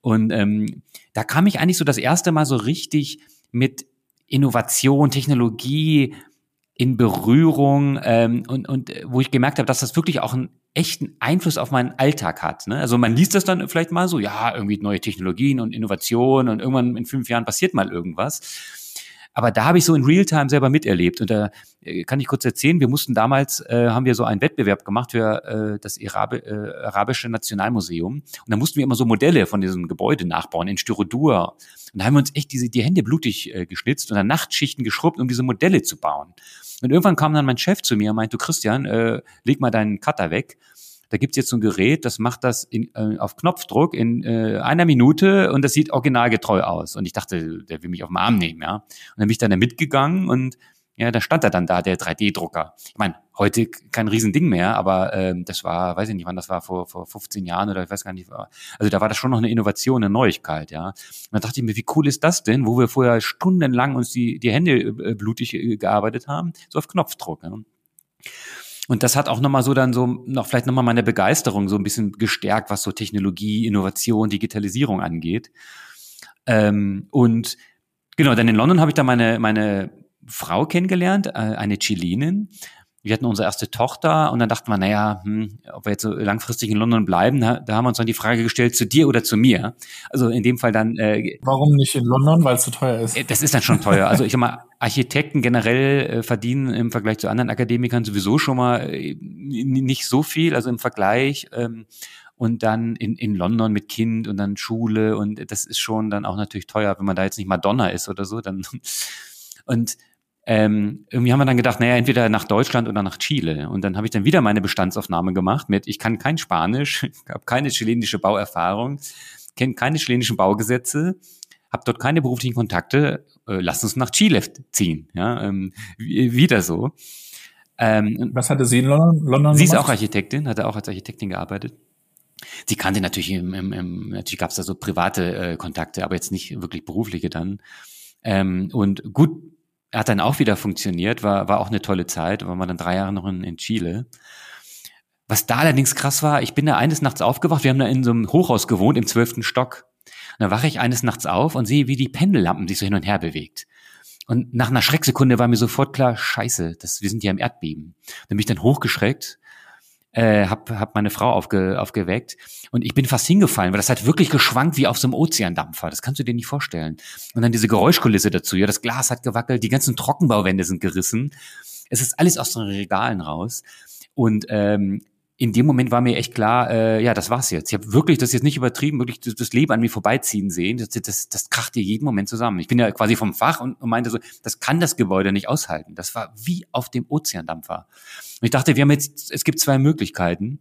Und ähm, da kam ich eigentlich so das erste Mal so richtig mit Innovation, Technologie, in Berührung ähm, und, und äh, wo ich gemerkt habe, dass das wirklich auch einen echten Einfluss auf meinen Alltag hat. Ne? Also man liest das dann vielleicht mal so, ja, irgendwie neue Technologien und Innovationen und irgendwann in fünf Jahren passiert mal irgendwas. Aber da habe ich so in Realtime selber miterlebt. Und da äh, kann ich kurz erzählen, wir mussten damals, äh, haben wir so einen Wettbewerb gemacht für äh, das Arabi äh, Arabische Nationalmuseum. Und da mussten wir immer so Modelle von diesem Gebäude nachbauen in Styrodur. Und da haben wir uns echt diese, die Hände blutig äh, geschnitzt und dann Nachtschichten geschrubbt, um diese Modelle zu bauen. Und irgendwann kam dann mein Chef zu mir und meinte, du Christian, äh, leg mal deinen Cutter weg da gibt's jetzt so ein Gerät, das macht das in, äh, auf Knopfdruck in äh, einer Minute und das sieht originalgetreu aus. Und ich dachte, der will mich auf den Arm nehmen, ja. Und dann bin ich dann da mitgegangen und ja, da stand er dann da, der 3D-Drucker. Ich meine, heute kein Riesending mehr, aber ähm, das war, weiß ich nicht, wann das war, vor, vor 15 Jahren oder ich weiß gar nicht. Also da war das schon noch eine Innovation, eine Neuigkeit, ja. Und dann dachte ich mir, wie cool ist das denn, wo wir vorher stundenlang uns die, die Hände äh, blutig äh, gearbeitet haben, so auf Knopfdruck. Ja? Und das hat auch nochmal so dann so, noch vielleicht nochmal meine Begeisterung so ein bisschen gestärkt, was so Technologie, Innovation, Digitalisierung angeht. Ähm, und genau, dann in London habe ich da meine, meine Frau kennengelernt, äh, eine Chilenin wir hatten unsere erste Tochter und dann dachten wir, naja, hm, ob wir jetzt so langfristig in London bleiben, da, da haben wir uns dann die Frage gestellt, zu dir oder zu mir. Also in dem Fall dann. Äh, Warum nicht in London? Weil es zu teuer ist. Äh, das ist dann schon teuer. Also ich sag mal, Architekten generell äh, verdienen im Vergleich zu anderen Akademikern sowieso schon mal äh, nicht so viel, also im Vergleich. Ähm, und dann in, in London mit Kind und dann Schule und das ist schon dann auch natürlich teuer, wenn man da jetzt nicht Madonna ist oder so, dann <laughs> und ähm, irgendwie haben wir dann gedacht, naja, entweder nach Deutschland oder nach Chile. Und dann habe ich dann wieder meine Bestandsaufnahme gemacht mit, ich kann kein Spanisch, <laughs> habe keine chilenische Bauerfahrung, kenne keine chilenischen Baugesetze, habe dort keine beruflichen Kontakte, äh, lass uns nach Chile ziehen. Ja, ähm, wieder so. Ähm, Was hatte sie in London? London sie gemacht? ist auch Architektin, hatte auch als Architektin gearbeitet. Sie kannte natürlich, im, im, im, natürlich gab es da so private äh, Kontakte, aber jetzt nicht wirklich berufliche dann. Ähm, und gut, hat dann auch wieder funktioniert, war, war auch eine tolle Zeit, war man dann drei Jahre noch in, in Chile. Was da allerdings krass war, ich bin da eines Nachts aufgewacht, wir haben da in so einem Hochhaus gewohnt, im zwölften Stock. Und da wache ich eines Nachts auf und sehe, wie die Pendellampen sich so hin und her bewegt. Und nach einer Schrecksekunde war mir sofort klar, scheiße, das, wir sind ja im Erdbeben. Dann bin ich dann hochgeschreckt äh, hab, hab meine Frau aufge, aufgeweckt und ich bin fast hingefallen, weil das hat wirklich geschwankt wie auf so einem Ozeandampfer. Das kannst du dir nicht vorstellen. Und dann diese Geräuschkulisse dazu, ja, das Glas hat gewackelt, die ganzen Trockenbauwände sind gerissen. Es ist alles aus den Regalen raus. Und ähm, in dem Moment war mir echt klar, äh, ja, das war's jetzt. Ich habe wirklich, das jetzt nicht übertrieben, wirklich das, das Leben an mir vorbeiziehen sehen. Das, das, das kracht dir jeden Moment zusammen. Ich bin ja quasi vom Fach und, und meinte so, das kann das Gebäude nicht aushalten. Das war wie auf dem Ozeandampfer. Und ich dachte, wir haben jetzt, es gibt zwei Möglichkeiten.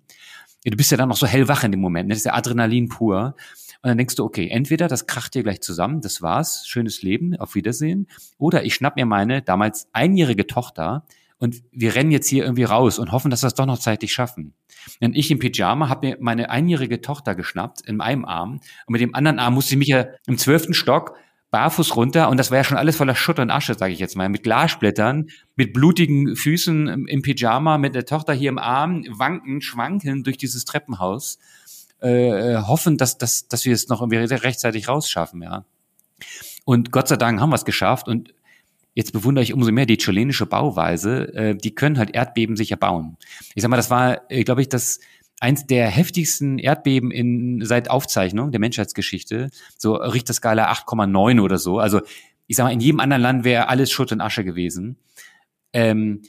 Du bist ja dann noch so hellwach in dem Moment, ne? das ist ja Adrenalin pur. Und dann denkst du, okay, entweder das kracht dir gleich zusammen, das war's, schönes Leben, auf Wiedersehen. Oder ich schnapp mir meine damals einjährige Tochter, und wir rennen jetzt hier irgendwie raus und hoffen, dass wir es doch noch zeitig schaffen. Und ich im Pyjama habe mir meine einjährige Tochter geschnappt in einem Arm und mit dem anderen Arm musste ich mich ja im zwölften Stock barfuß runter und das war ja schon alles voller Schutt und Asche, sage ich jetzt mal, mit Glassplittern, mit blutigen Füßen im Pyjama, mit der Tochter hier im Arm, wanken, schwanken durch dieses Treppenhaus, äh hoffen, dass, dass, dass wir es noch irgendwie rechtzeitig rausschaffen, ja. Und Gott sei Dank haben wir es geschafft und jetzt bewundere ich umso mehr die chilenische Bauweise. Äh, die können halt Erdbeben sicher bauen. Ich sag mal, das war, äh, glaube ich, das eins der heftigsten Erdbeben in seit Aufzeichnung der Menschheitsgeschichte. So Richterskala 8,9 oder so. Also ich sag mal, in jedem anderen Land wäre alles Schutt und Asche gewesen. Ähm,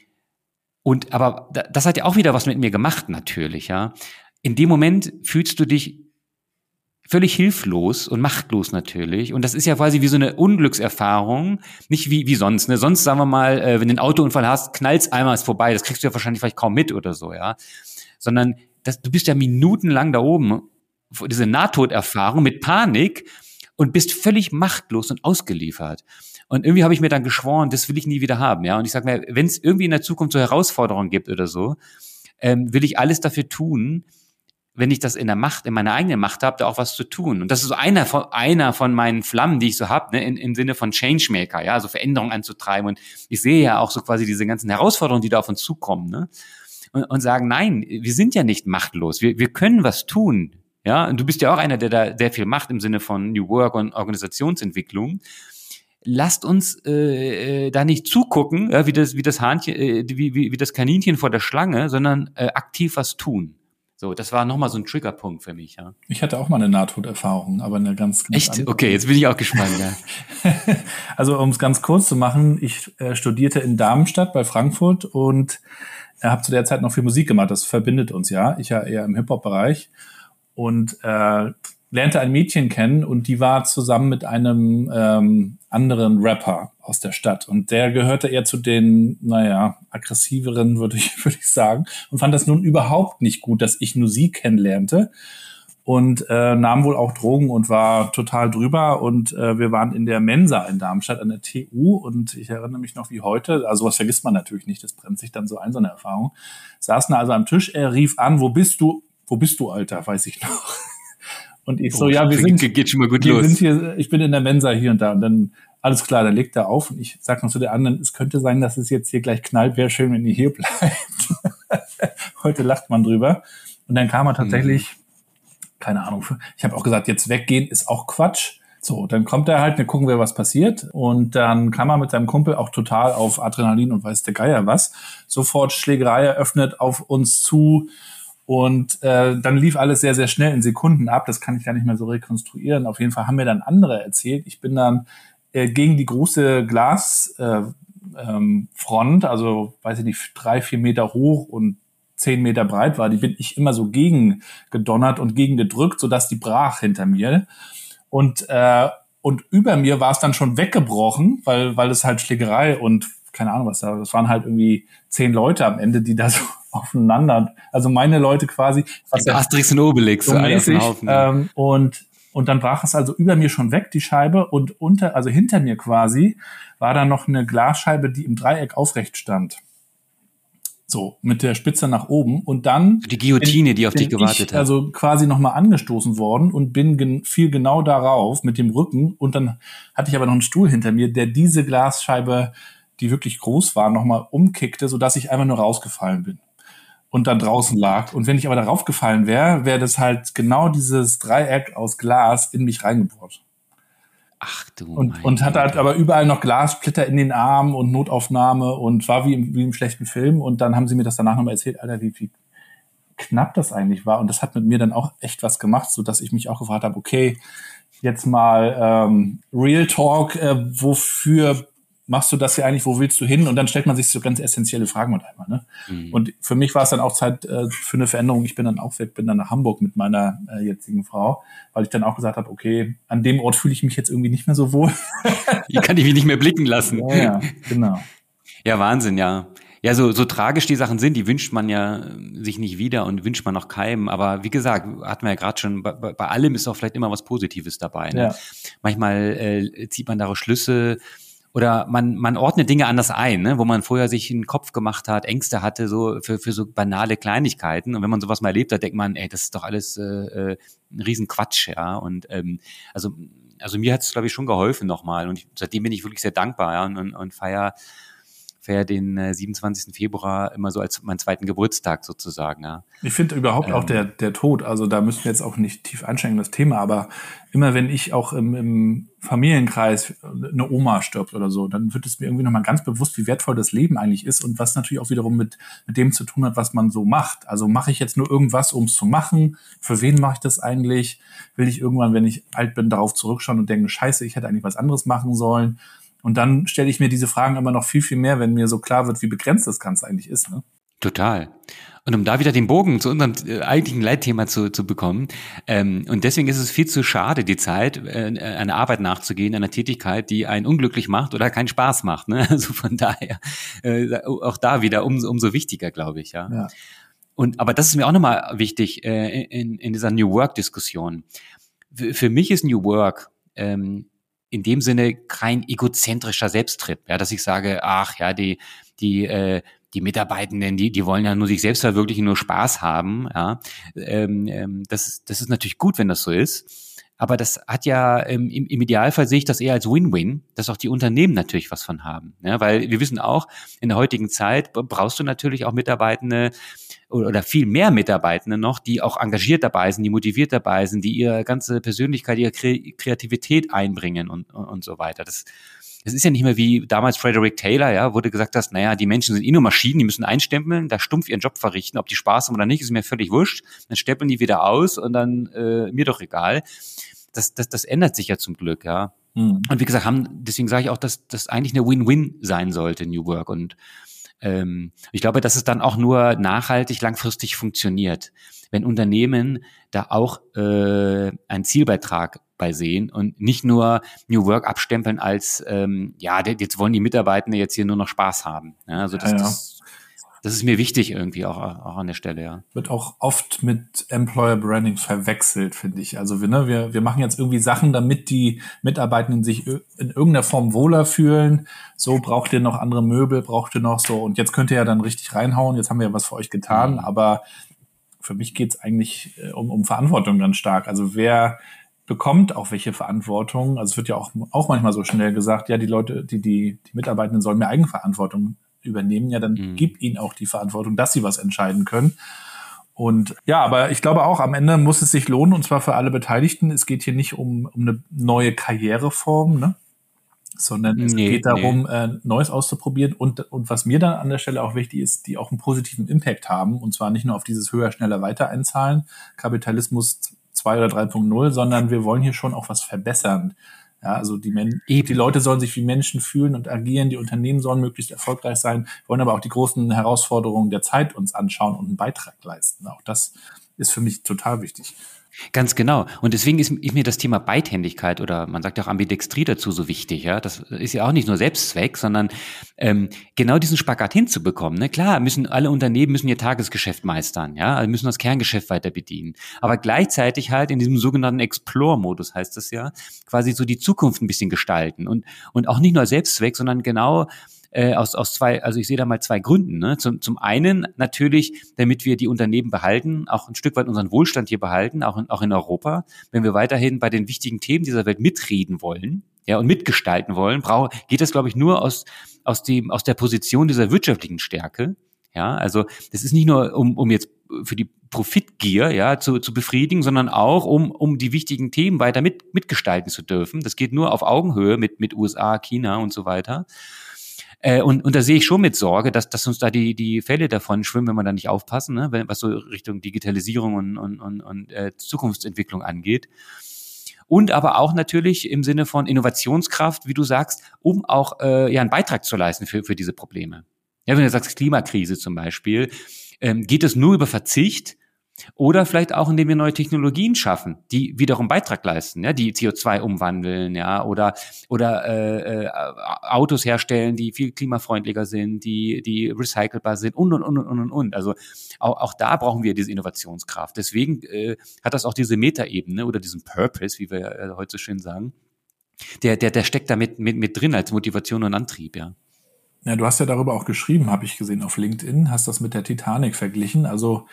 und aber das hat ja auch wieder was mit mir gemacht, natürlich, ja. In dem Moment fühlst du dich völlig hilflos und machtlos natürlich. Und das ist ja quasi wie so eine Unglückserfahrung, nicht wie, wie sonst. Ne? Sonst, sagen wir mal, äh, wenn du einen Autounfall hast, knallst einmal ist vorbei. Das kriegst du ja wahrscheinlich vielleicht kaum mit oder so, ja. Sondern das, du bist ja minutenlang da oben, diese Nahtoderfahrung mit Panik und bist völlig machtlos und ausgeliefert. Und irgendwie habe ich mir dann geschworen, das will ich nie wieder haben, ja. Und ich sage mir, wenn es irgendwie in der Zukunft so Herausforderungen gibt oder so, ähm, will ich alles dafür tun, wenn ich das in der Macht, in meiner eigenen Macht habe, da auch was zu tun. Und das ist so einer von, einer von meinen Flammen, die ich so habe, ne, im Sinne von Changemaker, ja, so Veränderungen anzutreiben. Und ich sehe ja auch so quasi diese ganzen Herausforderungen, die da auf uns zukommen, ne? Und, und sagen, nein, wir sind ja nicht machtlos. Wir, wir können was tun. Ja, und du bist ja auch einer, der da sehr viel macht im Sinne von New Work und Organisationsentwicklung lasst uns äh, äh, da nicht zugucken, ja, wie das wie das Hahnchen, äh, wie, wie, wie das Kaninchen vor der Schlange, sondern äh, aktiv was tun. So, das war nochmal so ein Triggerpunkt für mich, ja. Ich hatte auch mal eine Nahtoderfahrung, aber eine ganz, ganz Echt? Andere. Okay, jetzt bin ich auch gespannt, ja. <laughs> also, um es ganz kurz zu machen, ich äh, studierte in Darmstadt bei Frankfurt und äh, habe zu der Zeit noch viel Musik gemacht. Das verbindet uns ja. Ich ja eher im Hip-Hop-Bereich. Und äh, lernte ein Mädchen kennen und die war zusammen mit einem ähm, anderen Rapper aus der Stadt. Und der gehörte eher zu den, naja, aggressiveren, <laughs> würde ich, würde ich sagen. Und fand das nun überhaupt nicht gut, dass ich nur sie kennenlernte. Und äh, nahm wohl auch Drogen und war total drüber. Und äh, wir waren in der Mensa in Darmstadt an der TU. Und ich erinnere mich noch wie heute, also was vergisst man natürlich nicht, das brennt sich dann so ein, so eine Erfahrung. Saßen also am Tisch, er rief an, wo bist du? Wo bist du, Alter? Weiß ich noch. <laughs> Und ich so, oh, ja, wir sind, geht schon mal gut los. sind hier, ich bin in der Mensa hier und da. Und dann, alles klar, dann legt er auf und ich sag noch zu der anderen, es könnte sein, dass es jetzt hier gleich knallt, wäre schön, wenn ihr hier bleibt. <laughs> Heute lacht man drüber. Und dann kam er tatsächlich, mhm. keine Ahnung, ich habe auch gesagt, jetzt weggehen ist auch Quatsch. So, dann kommt er halt, dann gucken wir, was passiert. Und dann kam er mit seinem Kumpel auch total auf Adrenalin und weiß der Geier was. Sofort Schlägerei eröffnet auf uns zu und äh, dann lief alles sehr, sehr schnell in Sekunden ab. Das kann ich gar nicht mehr so rekonstruieren. Auf jeden Fall haben mir dann andere erzählt. Ich bin dann äh, gegen die große Glasfront, äh, ähm, Front, also weiß ich nicht, drei, vier Meter hoch und zehn Meter breit war, die bin ich immer so gegen gedonnert und gegen gedrückt, sodass die brach hinter mir. Und, äh, und über mir war es dann schon weggebrochen, weil, weil es halt Schlägerei und keine Ahnung was da, das waren halt irgendwie zehn Leute am Ende, die da so <laughs> aufeinander. Also meine Leute quasi. Was Asterix und Obelix, so mäßig, ähm, und und dann brach es also über mir schon weg, die Scheibe, und unter, also hinter mir quasi, war da noch eine Glasscheibe, die im Dreieck aufrecht stand. So, mit der Spitze nach oben. Und dann. Die Guillotine, bin, die auf dich gewartet hat. Also quasi nochmal angestoßen worden und bin gen fiel genau darauf mit dem Rücken. Und dann hatte ich aber noch einen Stuhl hinter mir, der diese Glasscheibe, die wirklich groß war, nochmal umkickte, sodass ich einfach nur rausgefallen bin und dann draußen lag. Und wenn ich aber darauf gefallen wäre, wäre das halt genau dieses Dreieck aus Glas in mich reingebohrt. Ach du. Und, und hatte halt aber überall noch Glassplitter in den Armen und Notaufnahme und war wie im, wie im schlechten Film. Und dann haben sie mir das danach nochmal erzählt, Alter, wie, wie knapp das eigentlich war. Und das hat mit mir dann auch echt was gemacht, so dass ich mich auch gefragt habe, okay, jetzt mal ähm, Real Talk, äh, wofür machst du das hier eigentlich, wo willst du hin? Und dann stellt man sich so ganz essentielle Fragen mit einmal. Ne? Mhm. Und für mich war es dann auch Zeit äh, für eine Veränderung. Ich bin dann auch weg, bin dann nach Hamburg mit meiner äh, jetzigen Frau, weil ich dann auch gesagt habe, okay, an dem Ort fühle ich mich jetzt irgendwie nicht mehr so wohl. <laughs> Hier kann ich mich nicht mehr blicken lassen. Ja, ja genau. Ja, Wahnsinn, ja. Ja, so, so tragisch die Sachen sind, die wünscht man ja sich nicht wieder und wünscht man noch keinem. Aber wie gesagt, hatten wir ja gerade schon, bei, bei allem ist auch vielleicht immer was Positives dabei. Ne? Ja. Manchmal äh, zieht man daraus Schlüsse, oder man, man ordnet Dinge anders ein, ne? wo man vorher sich einen Kopf gemacht hat, Ängste hatte, so für, für so banale Kleinigkeiten. Und wenn man sowas mal erlebt hat, denkt man, ey, das ist doch alles äh, äh ein Riesenquatsch, ja. Und ähm, also, also mir hat es, glaube ich, schon geholfen nochmal. Und ich, seitdem bin ich wirklich sehr dankbar, ja, und, und, und feier feiere den äh, 27. Februar immer so als meinen zweiten Geburtstag sozusagen. Ja. Ich finde überhaupt ähm, auch der, der Tod, also da müssen wir jetzt auch nicht tief einsteigen, das Thema, aber immer wenn ich auch im, im Familienkreis eine Oma stirbt oder so, dann wird es mir irgendwie nochmal ganz bewusst, wie wertvoll das Leben eigentlich ist und was natürlich auch wiederum mit, mit dem zu tun hat, was man so macht. Also mache ich jetzt nur irgendwas, um es zu machen? Für wen mache ich das eigentlich? Will ich irgendwann, wenn ich alt bin, darauf zurückschauen und denken, scheiße, ich hätte eigentlich was anderes machen sollen? Und dann stelle ich mir diese Fragen immer noch viel, viel mehr, wenn mir so klar wird, wie begrenzt das Ganze eigentlich ist. Ne? Total. Und um da wieder den Bogen zu unserem äh, eigentlichen Leitthema zu, zu bekommen, ähm, und deswegen ist es viel zu schade, die Zeit, äh, einer Arbeit nachzugehen, einer Tätigkeit, die einen unglücklich macht oder keinen Spaß macht. Ne? <laughs> Also von daher, äh, auch da wieder um, umso wichtiger, glaube ich. Ja. ja. Und aber das ist mir auch nochmal wichtig äh, in, in dieser New Work-Diskussion. Für mich ist New Work ähm, in dem Sinne kein egozentrischer Selbsttrip, ja, dass ich sage, ach ja, die, die, äh, die Mitarbeitenden, die, die wollen ja nur sich selbst verwirklichen, nur Spaß haben, ja. Ähm, ähm, das, das ist natürlich gut, wenn das so ist. Aber das hat ja ähm, im, im Idealfall sehe ich das eher als Win-Win, dass auch die Unternehmen natürlich was von haben. Ja, weil wir wissen auch, in der heutigen Zeit brauchst du natürlich auch Mitarbeitende oder, viel mehr Mitarbeitende noch, die auch engagiert dabei sind, die motiviert dabei sind, die ihre ganze Persönlichkeit, ihre Kreativität einbringen und, und, und so weiter. Das, es ist ja nicht mehr wie damals Frederick Taylor, ja, wurde gesagt hast, naja, die Menschen sind eh nur Maschinen, die müssen einstempeln, da stumpf ihren Job verrichten, ob die Spaß haben oder nicht, ist mir völlig wurscht. Dann stempeln die wieder aus und dann äh, mir doch egal. Das, das, das ändert sich ja zum Glück, ja. Mhm. Und wie gesagt, haben, deswegen sage ich auch, dass das eigentlich eine Win-Win sein sollte, New Work. Und ähm, ich glaube, dass es dann auch nur nachhaltig, langfristig funktioniert, wenn Unternehmen da auch äh, einen Zielbeitrag bei sehen und nicht nur New Work abstempeln als, ähm, ja, jetzt wollen die Mitarbeitenden jetzt hier nur noch Spaß haben. Ja, also das, ja, ja. das, das ist mir wichtig irgendwie auch, auch an der Stelle, ja. Wird auch oft mit Employer Branding verwechselt, finde ich. Also wir, ne, wir, wir machen jetzt irgendwie Sachen, damit die Mitarbeitenden sich in irgendeiner Form wohler fühlen. So braucht ihr noch andere Möbel, braucht ihr noch so. Und jetzt könnt ihr ja dann richtig reinhauen. Jetzt haben wir ja was für euch getan. Mhm. Aber für mich geht's eigentlich äh, um, um Verantwortung ganz stark. Also wer bekommt auch welche Verantwortung. Also es wird ja auch, auch manchmal so schnell gesagt, ja, die Leute, die, die, die Mitarbeitenden sollen mehr Eigenverantwortung übernehmen. Ja, dann mhm. gib ihnen auch die Verantwortung, dass sie was entscheiden können. Und ja, aber ich glaube auch, am Ende muss es sich lohnen, und zwar für alle Beteiligten. Es geht hier nicht um, um eine neue Karriereform, ne? sondern es nee, geht darum, nee. äh, Neues auszuprobieren. Und, und was mir dann an der Stelle auch wichtig ist, die auch einen positiven Impact haben. Und zwar nicht nur auf dieses höher, schneller, weiter einzahlen, Kapitalismus 2 oder 3.0, sondern wir wollen hier schon auch was verbessern. Ja, also die, Men die Leute sollen sich wie Menschen fühlen und agieren, die Unternehmen sollen möglichst erfolgreich sein, wollen aber auch die großen Herausforderungen der Zeit uns anschauen und einen Beitrag leisten. Auch das ist für mich total wichtig. Ganz genau. Und deswegen ist, mir das Thema Beidhändigkeit oder man sagt ja auch Ambidextrie dazu so wichtig. Ja, das ist ja auch nicht nur Selbstzweck, sondern ähm, genau diesen Spagat hinzubekommen. Ne? Klar, müssen alle Unternehmen müssen ihr Tagesgeschäft meistern, ja, also müssen das Kerngeschäft weiter bedienen. Aber gleichzeitig halt in diesem sogenannten Explore-Modus heißt das ja, quasi so die Zukunft ein bisschen gestalten und und auch nicht nur Selbstzweck, sondern genau äh, aus, aus zwei, also ich sehe da mal zwei Gründen. Ne? Zum, zum einen natürlich, damit wir die Unternehmen behalten, auch ein Stück weit unseren Wohlstand hier behalten, auch in, auch in Europa. Wenn wir weiterhin bei den wichtigen Themen dieser Welt mitreden wollen, ja, und mitgestalten wollen, brauch, geht das, glaube ich, nur aus, aus, dem, aus der Position dieser wirtschaftlichen Stärke. Ja, also das ist nicht nur, um, um jetzt für die Profitgier ja, zu, zu befriedigen, sondern auch, um, um die wichtigen Themen weiter mit, mitgestalten zu dürfen. Das geht nur auf Augenhöhe mit, mit USA, China und so weiter. Äh, und, und da sehe ich schon mit Sorge, dass, dass uns da die, die Fälle davon schwimmen, wenn wir da nicht aufpassen, ne? was so Richtung Digitalisierung und, und, und, und äh, Zukunftsentwicklung angeht. Und aber auch natürlich im Sinne von Innovationskraft, wie du sagst, um auch äh, ja einen Beitrag zu leisten für, für diese Probleme. Ja, wenn du sagst Klimakrise zum Beispiel, ähm, geht es nur über Verzicht, oder vielleicht auch, indem wir neue Technologien schaffen, die wiederum Beitrag leisten, ja, die CO2 umwandeln, ja, oder oder äh, äh, Autos herstellen, die viel klimafreundlicher sind, die die recycelbar sind und und und und und und. Also auch, auch da brauchen wir diese Innovationskraft. Deswegen äh, hat das auch diese Metaebene oder diesen Purpose, wie wir äh, heute so schön sagen. Der der der steckt da mit mit, mit drin als Motivation und Antrieb, ja. Ja, du hast ja darüber auch geschrieben, habe ich gesehen auf LinkedIn, hast das mit der Titanic verglichen. Also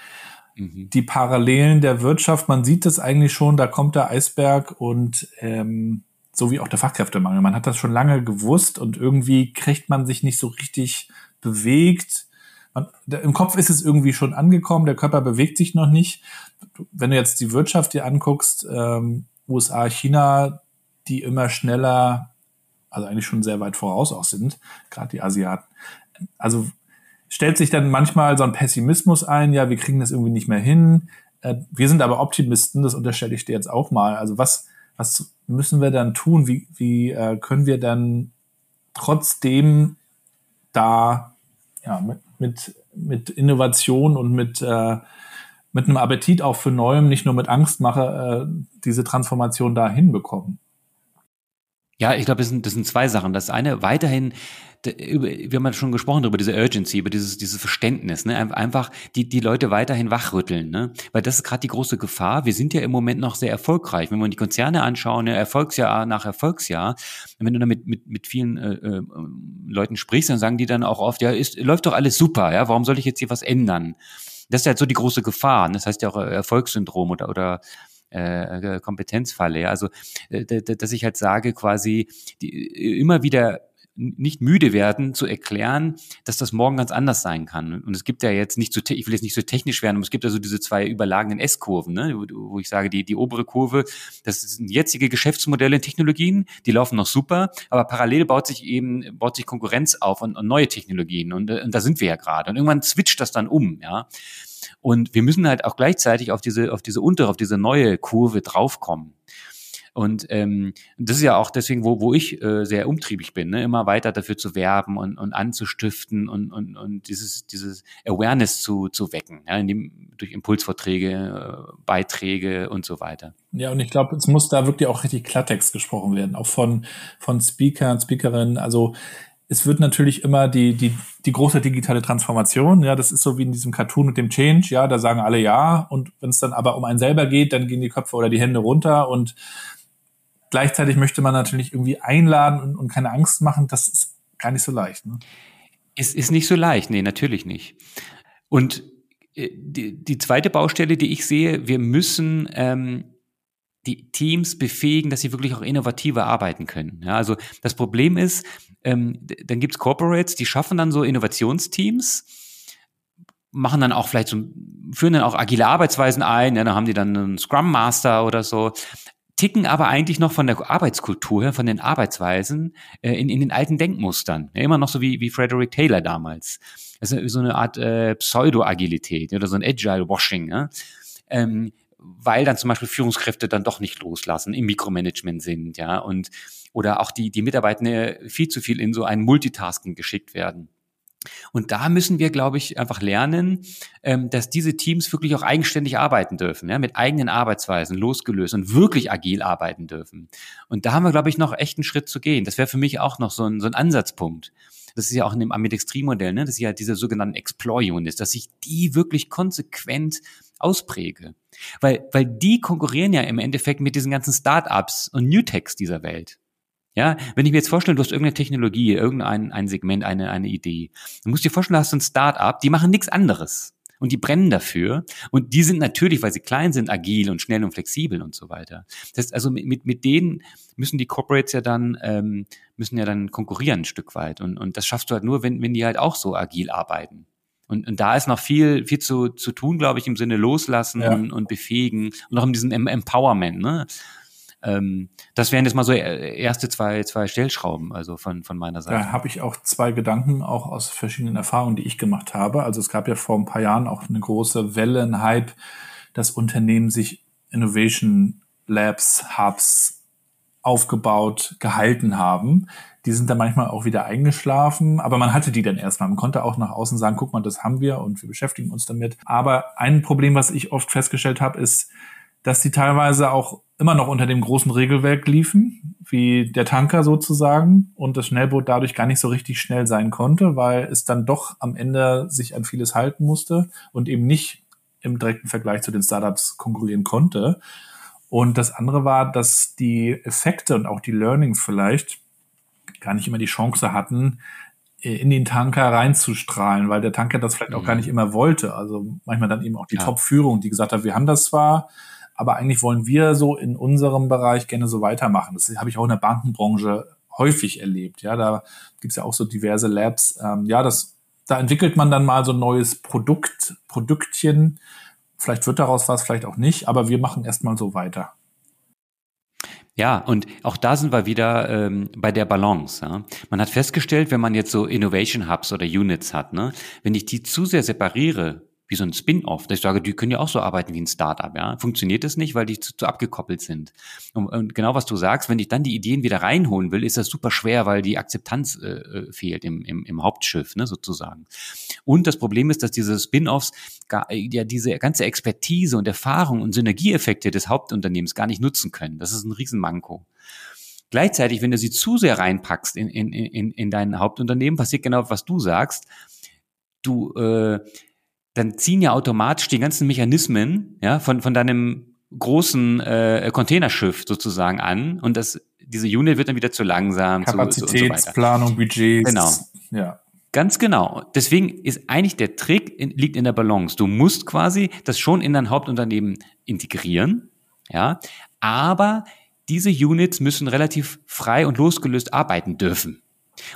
Mhm. die Parallelen der Wirtschaft, man sieht es eigentlich schon, da kommt der Eisberg und ähm, so wie auch der Fachkräftemangel. Man hat das schon lange gewusst und irgendwie kriegt man sich nicht so richtig bewegt. Man, der, Im Kopf ist es irgendwie schon angekommen, der Körper bewegt sich noch nicht. Wenn du jetzt die Wirtschaft dir anguckst, ähm, USA, China, die immer schneller, also eigentlich schon sehr weit voraus auch sind, gerade die Asiaten. Also stellt sich dann manchmal so ein Pessimismus ein, ja, wir kriegen das irgendwie nicht mehr hin. Äh, wir sind aber Optimisten, das unterstelle ich dir jetzt auch mal. Also was, was müssen wir dann tun? Wie, wie äh, können wir dann trotzdem da ja, mit, mit, mit Innovation und mit, äh, mit einem Appetit auch für Neuem, nicht nur mit Angstmache, äh, diese Transformation da hinbekommen? Ja, ich glaube, das sind, das sind zwei Sachen. Das eine, weiterhin wir haben ja schon gesprochen darüber, diese Urgency, über dieses, dieses Verständnis, ne? Einfach die, die Leute weiterhin wachrütteln, ne? Weil das ist gerade die große Gefahr. Wir sind ja im Moment noch sehr erfolgreich. Wenn wir die Konzerne anschauen, ja, Erfolgsjahr nach Erfolgsjahr, wenn du da mit, mit, mit vielen äh, äh, Leuten sprichst, dann sagen die dann auch oft, ja, ist, läuft doch alles super, ja, warum soll ich jetzt hier was ändern? Das ist halt so die große Gefahr. Das heißt ja auch Erfolgssyndrom oder, oder äh, Kompetenzfalle. Ja? Also, äh, dass ich halt sage, quasi die, immer wieder nicht müde werden zu erklären, dass das morgen ganz anders sein kann. Und es gibt ja jetzt nicht so, ich will jetzt nicht so technisch werden, aber es gibt ja so diese zwei überlagenden S-Kurven, ne? wo, ich sage, die, die obere Kurve, das sind jetzige Geschäftsmodelle und Technologien, die laufen noch super, aber parallel baut sich eben, baut sich Konkurrenz auf und, und neue Technologien und, und da sind wir ja gerade. Und irgendwann switcht das dann um, ja. Und wir müssen halt auch gleichzeitig auf diese, auf diese untere, auf diese neue Kurve draufkommen. Und ähm, das ist ja auch deswegen, wo, wo ich äh, sehr umtriebig bin, ne? immer weiter dafür zu werben und, und anzustiften und, und, und dieses, dieses Awareness zu, zu wecken, ja? indem, durch Impulsvorträge, äh, Beiträge und so weiter. Ja, und ich glaube, es muss da wirklich auch richtig Klartext gesprochen werden, auch von, von Speakern, Speakerinnen. Also es wird natürlich immer die, die, die große digitale Transformation, ja, das ist so wie in diesem Cartoon mit dem Change, ja, da sagen alle ja, und wenn es dann aber um einen selber geht, dann gehen die Köpfe oder die Hände runter und Gleichzeitig möchte man natürlich irgendwie einladen und, und keine Angst machen. Das ist gar nicht so leicht. Ne? Es ist nicht so leicht, nee, natürlich nicht. Und äh, die, die zweite Baustelle, die ich sehe, wir müssen ähm, die Teams befähigen, dass sie wirklich auch innovativer arbeiten können. Ja, also das Problem ist, ähm, dann gibt's Corporates, die schaffen dann so Innovationsteams, machen dann auch vielleicht so, führen dann auch agile Arbeitsweisen ein, ja, dann haben die dann einen Scrum Master oder so, ticken aber eigentlich noch von der Arbeitskultur von den Arbeitsweisen äh, in, in den alten Denkmustern. Ja, immer noch so wie, wie Frederick Taylor damals. Also so eine Art äh, Pseudo-Agilität oder so ein Agile-Washing. Ja? Ähm, weil dann zum Beispiel Führungskräfte dann doch nicht loslassen, im Mikromanagement sind, ja, und oder auch die, die Mitarbeiter viel zu viel in so ein Multitasking geschickt werden. Und da müssen wir, glaube ich, einfach lernen, ähm, dass diese Teams wirklich auch eigenständig arbeiten dürfen, ja, mit eigenen Arbeitsweisen losgelöst und wirklich agil arbeiten dürfen. Und da haben wir, glaube ich, noch echt einen Schritt zu gehen. Das wäre für mich auch noch so ein, so ein Ansatzpunkt. Das ist ja auch in dem Ambidextrie-Modell, ne? das ist ja diese sogenannten Exploit-Units, dass ich die wirklich konsequent auspräge. Weil, weil die konkurrieren ja im Endeffekt mit diesen ganzen Startups und Newtechs dieser Welt. Ja, wenn ich mir jetzt vorstelle, du hast irgendeine Technologie, irgendein ein Segment, eine, eine Idee. Du musst dir vorstellen, du hast so ein Start-up, die machen nichts anderes. Und die brennen dafür. Und die sind natürlich, weil sie klein sind, agil und schnell und flexibel und so weiter. Das heißt also, mit, mit denen müssen die Corporates ja dann, ähm, müssen ja dann konkurrieren ein Stück weit. Und, und das schaffst du halt nur, wenn, wenn die halt auch so agil arbeiten. Und, und da ist noch viel, viel zu, zu tun, glaube ich, im Sinne loslassen ja. und, und befähigen und auch in diesem Empowerment. Ne? Ähm, das wären jetzt mal so äh, erste zwei, zwei Stellschrauben, also von, von meiner Seite. Da habe ich auch zwei Gedanken, auch aus verschiedenen Erfahrungen, die ich gemacht habe. Also es gab ja vor ein paar Jahren auch eine große Welle, ein Hype, dass Unternehmen sich Innovation Labs, Hubs aufgebaut, gehalten haben. Die sind dann manchmal auch wieder eingeschlafen, aber man hatte die dann erstmal. Man konnte auch nach außen sagen, guck mal, das haben wir und wir beschäftigen uns damit. Aber ein Problem, was ich oft festgestellt habe, ist, dass die teilweise auch immer noch unter dem großen Regelwerk liefen, wie der Tanker sozusagen, und das Schnellboot dadurch gar nicht so richtig schnell sein konnte, weil es dann doch am Ende sich an vieles halten musste und eben nicht im direkten Vergleich zu den Startups konkurrieren konnte. Und das andere war, dass die Effekte und auch die Learnings vielleicht gar nicht immer die Chance hatten, in den Tanker reinzustrahlen, weil der Tanker das vielleicht auch gar nicht mhm. immer wollte. Also manchmal dann eben auch die ja. Top-Führung, die gesagt hat, wir haben das zwar, aber eigentlich wollen wir so in unserem Bereich gerne so weitermachen. Das habe ich auch in der Bankenbranche häufig erlebt. Ja, da gibt's ja auch so diverse Labs. Ähm, ja, das, da entwickelt man dann mal so ein neues Produkt, Produktchen. Vielleicht wird daraus was, vielleicht auch nicht, aber wir machen erstmal so weiter. Ja, und auch da sind wir wieder ähm, bei der Balance. Ja. Man hat festgestellt, wenn man jetzt so Innovation Hubs oder Units hat, ne, wenn ich die zu sehr separiere, wie so ein Spin-off, ich sage, die können ja auch so arbeiten wie ein Startup, ja. Funktioniert das nicht, weil die zu, zu abgekoppelt sind. Und, und, genau was du sagst, wenn ich dann die Ideen wieder reinholen will, ist das super schwer, weil die Akzeptanz äh, äh fehlt im, im, im Hauptschiff, ne, sozusagen. Und das Problem ist, dass diese Spin-offs ja diese ganze Expertise und Erfahrung und Synergieeffekte des Hauptunternehmens gar nicht nutzen können. Das ist ein Riesenmanko. Gleichzeitig, wenn du sie zu sehr reinpackst in, in, in, in dein Hauptunternehmen, passiert genau, was du sagst. Du äh, dann ziehen ja automatisch die ganzen Mechanismen ja, von, von deinem großen äh, Containerschiff sozusagen an und das, diese Unit wird dann wieder zu langsam. Kapazitätsplanung, so, Budgets. Genau. Ja. Ganz genau. Deswegen ist eigentlich der Trick in, liegt in der Balance. Du musst quasi das schon in dein Hauptunternehmen integrieren, ja, aber diese Units müssen relativ frei und losgelöst arbeiten dürfen.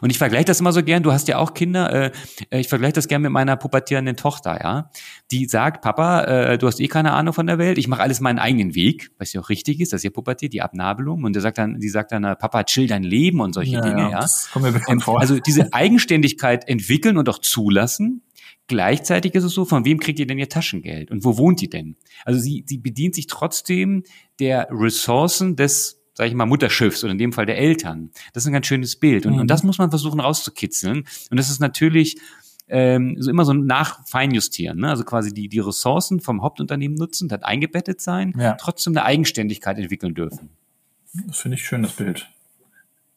Und ich vergleiche das immer so gern, du hast ja auch Kinder, äh, äh ich vergleiche das gern mit meiner pubertierenden Tochter, ja. Die sagt, Papa, äh, du hast eh keine Ahnung von der Welt, ich mache alles meinen eigenen Weg, was ja auch richtig ist, das ist ja Pubertät, die Abnabelung. Und der sagt dann, die sagt dann, äh, Papa, chill dein Leben und solche ja, Dinge, ja. Das kommt mir bekannt ähm, vor. Also diese <laughs> Eigenständigkeit entwickeln und auch zulassen. Gleichzeitig ist es so, von wem kriegt ihr denn ihr Taschengeld und wo wohnt ihr denn? Also sie, sie bedient sich trotzdem der Ressourcen des sage ich mal, Mutterschiffs oder in dem Fall der Eltern. Das ist ein ganz schönes Bild. Und, mhm. und das muss man versuchen rauszukitzeln. Und das ist natürlich ähm, so immer so nach Feinjustieren. Ne? Also quasi die, die Ressourcen vom Hauptunternehmen nutzen, das eingebettet sein, ja. trotzdem eine Eigenständigkeit entwickeln dürfen. Das finde ich schön, das Bild.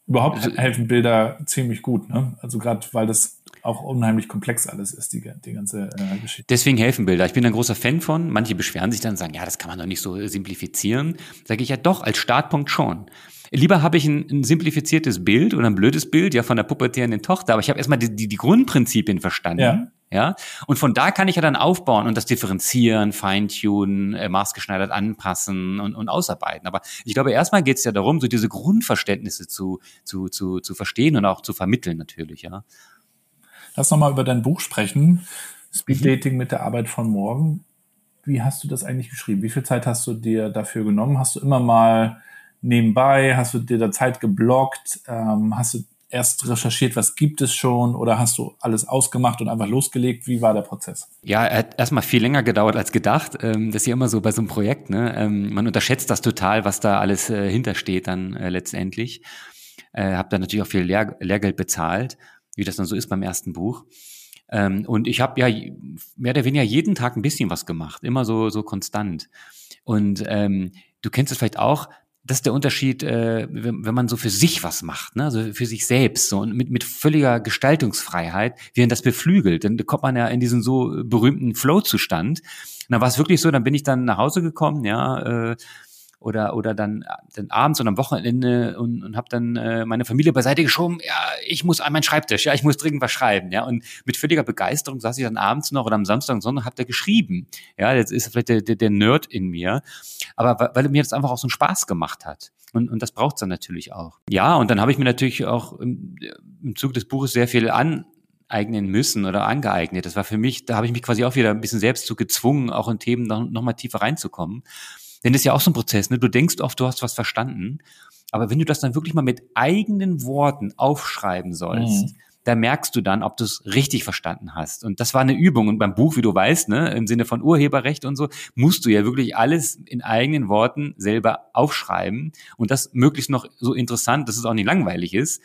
Überhaupt also, helfen Bilder ziemlich gut, ne? Also gerade weil das auch unheimlich komplex alles ist, die, die ganze äh, Geschichte. Deswegen helfen Bilder. Ich bin ein großer Fan von. Manche beschweren sich dann und sagen, ja, das kann man doch nicht so simplifizieren. Sage ich ja doch, als Startpunkt schon. Lieber habe ich ein, ein, simplifiziertes Bild oder ein blödes Bild ja von der pubertierenden Tochter, aber ich habe erstmal die, die, die Grundprinzipien verstanden. Ja. Ja, und von da kann ich ja dann aufbauen und das differenzieren, feintunen, äh, maßgeschneidert anpassen und, und ausarbeiten. Aber ich glaube, erstmal geht es ja darum, so diese Grundverständnisse zu, zu, zu, zu verstehen und auch zu vermitteln natürlich, ja. Lass nochmal über dein Buch sprechen. Speed mhm. Dating mit der Arbeit von morgen. Wie hast du das eigentlich geschrieben? Wie viel Zeit hast du dir dafür genommen? Hast du immer mal nebenbei, hast du dir da Zeit geblockt? Ähm, hast du erst recherchiert, was gibt es schon oder hast du alles ausgemacht und einfach losgelegt? Wie war der Prozess? Ja, er hat erstmal viel länger gedauert als gedacht. Ähm, das ist ja immer so bei so einem Projekt. Ne? Ähm, man unterschätzt das total, was da alles äh, hintersteht dann äh, letztendlich. Äh, habe da natürlich auch viel Lehr Lehrgeld bezahlt wie das dann so ist beim ersten Buch. Ähm, und ich habe ja mehr oder weniger jeden Tag ein bisschen was gemacht, immer so, so konstant. Und ähm, du kennst es vielleicht auch, das ist der Unterschied, äh, wenn, wenn man so für sich was macht, ne? also für sich selbst so und mit, mit völliger Gestaltungsfreiheit, während das beflügelt, dann kommt man ja in diesen so berühmten Flow-Zustand. Dann war es wirklich so, dann bin ich dann nach Hause gekommen, ja, äh, oder oder dann, dann abends und am Wochenende und, und habe dann äh, meine Familie beiseite geschoben, ja, ich muss an meinen Schreibtisch, ja, ich muss dringend was schreiben, ja, und mit völliger Begeisterung saß ich dann abends noch oder am Samstag und Sonntag, hab da geschrieben, ja, jetzt ist vielleicht der, der, der Nerd in mir, aber weil mir das einfach auch so einen Spaß gemacht hat. Und, und das braucht's dann natürlich auch. Ja, und dann habe ich mir natürlich auch im, im Zug des Buches sehr viel aneignen müssen oder angeeignet. Das war für mich, da habe ich mich quasi auch wieder ein bisschen selbst zu gezwungen, auch in Themen noch, noch mal tiefer reinzukommen. Denn das ist ja auch so ein Prozess, ne? Du denkst oft, du hast was verstanden, aber wenn du das dann wirklich mal mit eigenen Worten aufschreiben sollst, mhm da merkst du dann, ob du es richtig verstanden hast. Und das war eine Übung. Und beim Buch, wie du weißt, ne, im Sinne von Urheberrecht und so, musst du ja wirklich alles in eigenen Worten selber aufschreiben. Und das möglichst noch so interessant, dass es auch nicht langweilig ist.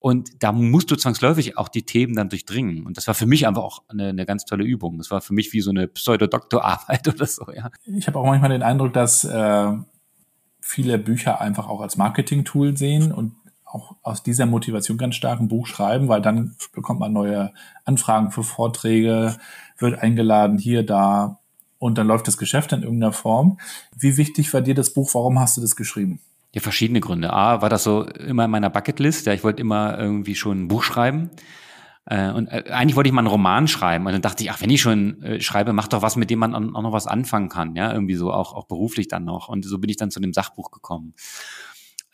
Und da musst du zwangsläufig auch die Themen dann durchdringen. Und das war für mich einfach auch eine, eine ganz tolle Übung. Das war für mich wie so eine Pseudodoktorarbeit <laughs> oder so, ja. Ich habe auch manchmal den Eindruck, dass äh, viele Bücher einfach auch als Marketing-Tool sehen und auch aus dieser Motivation ganz stark ein Buch schreiben, weil dann bekommt man neue Anfragen für Vorträge, wird eingeladen hier, da und dann läuft das Geschäft in irgendeiner Form. Wie wichtig war dir das Buch? Warum hast du das geschrieben? Ja, verschiedene Gründe. A, war das so immer in meiner Bucketlist. Ja, ich wollte immer irgendwie schon ein Buch schreiben. Äh, und äh, eigentlich wollte ich mal einen Roman schreiben. Und dann dachte ich, ach, wenn ich schon äh, schreibe, mach doch was, mit dem man auch noch was anfangen kann. Ja, irgendwie so, auch, auch beruflich dann noch. Und so bin ich dann zu dem Sachbuch gekommen.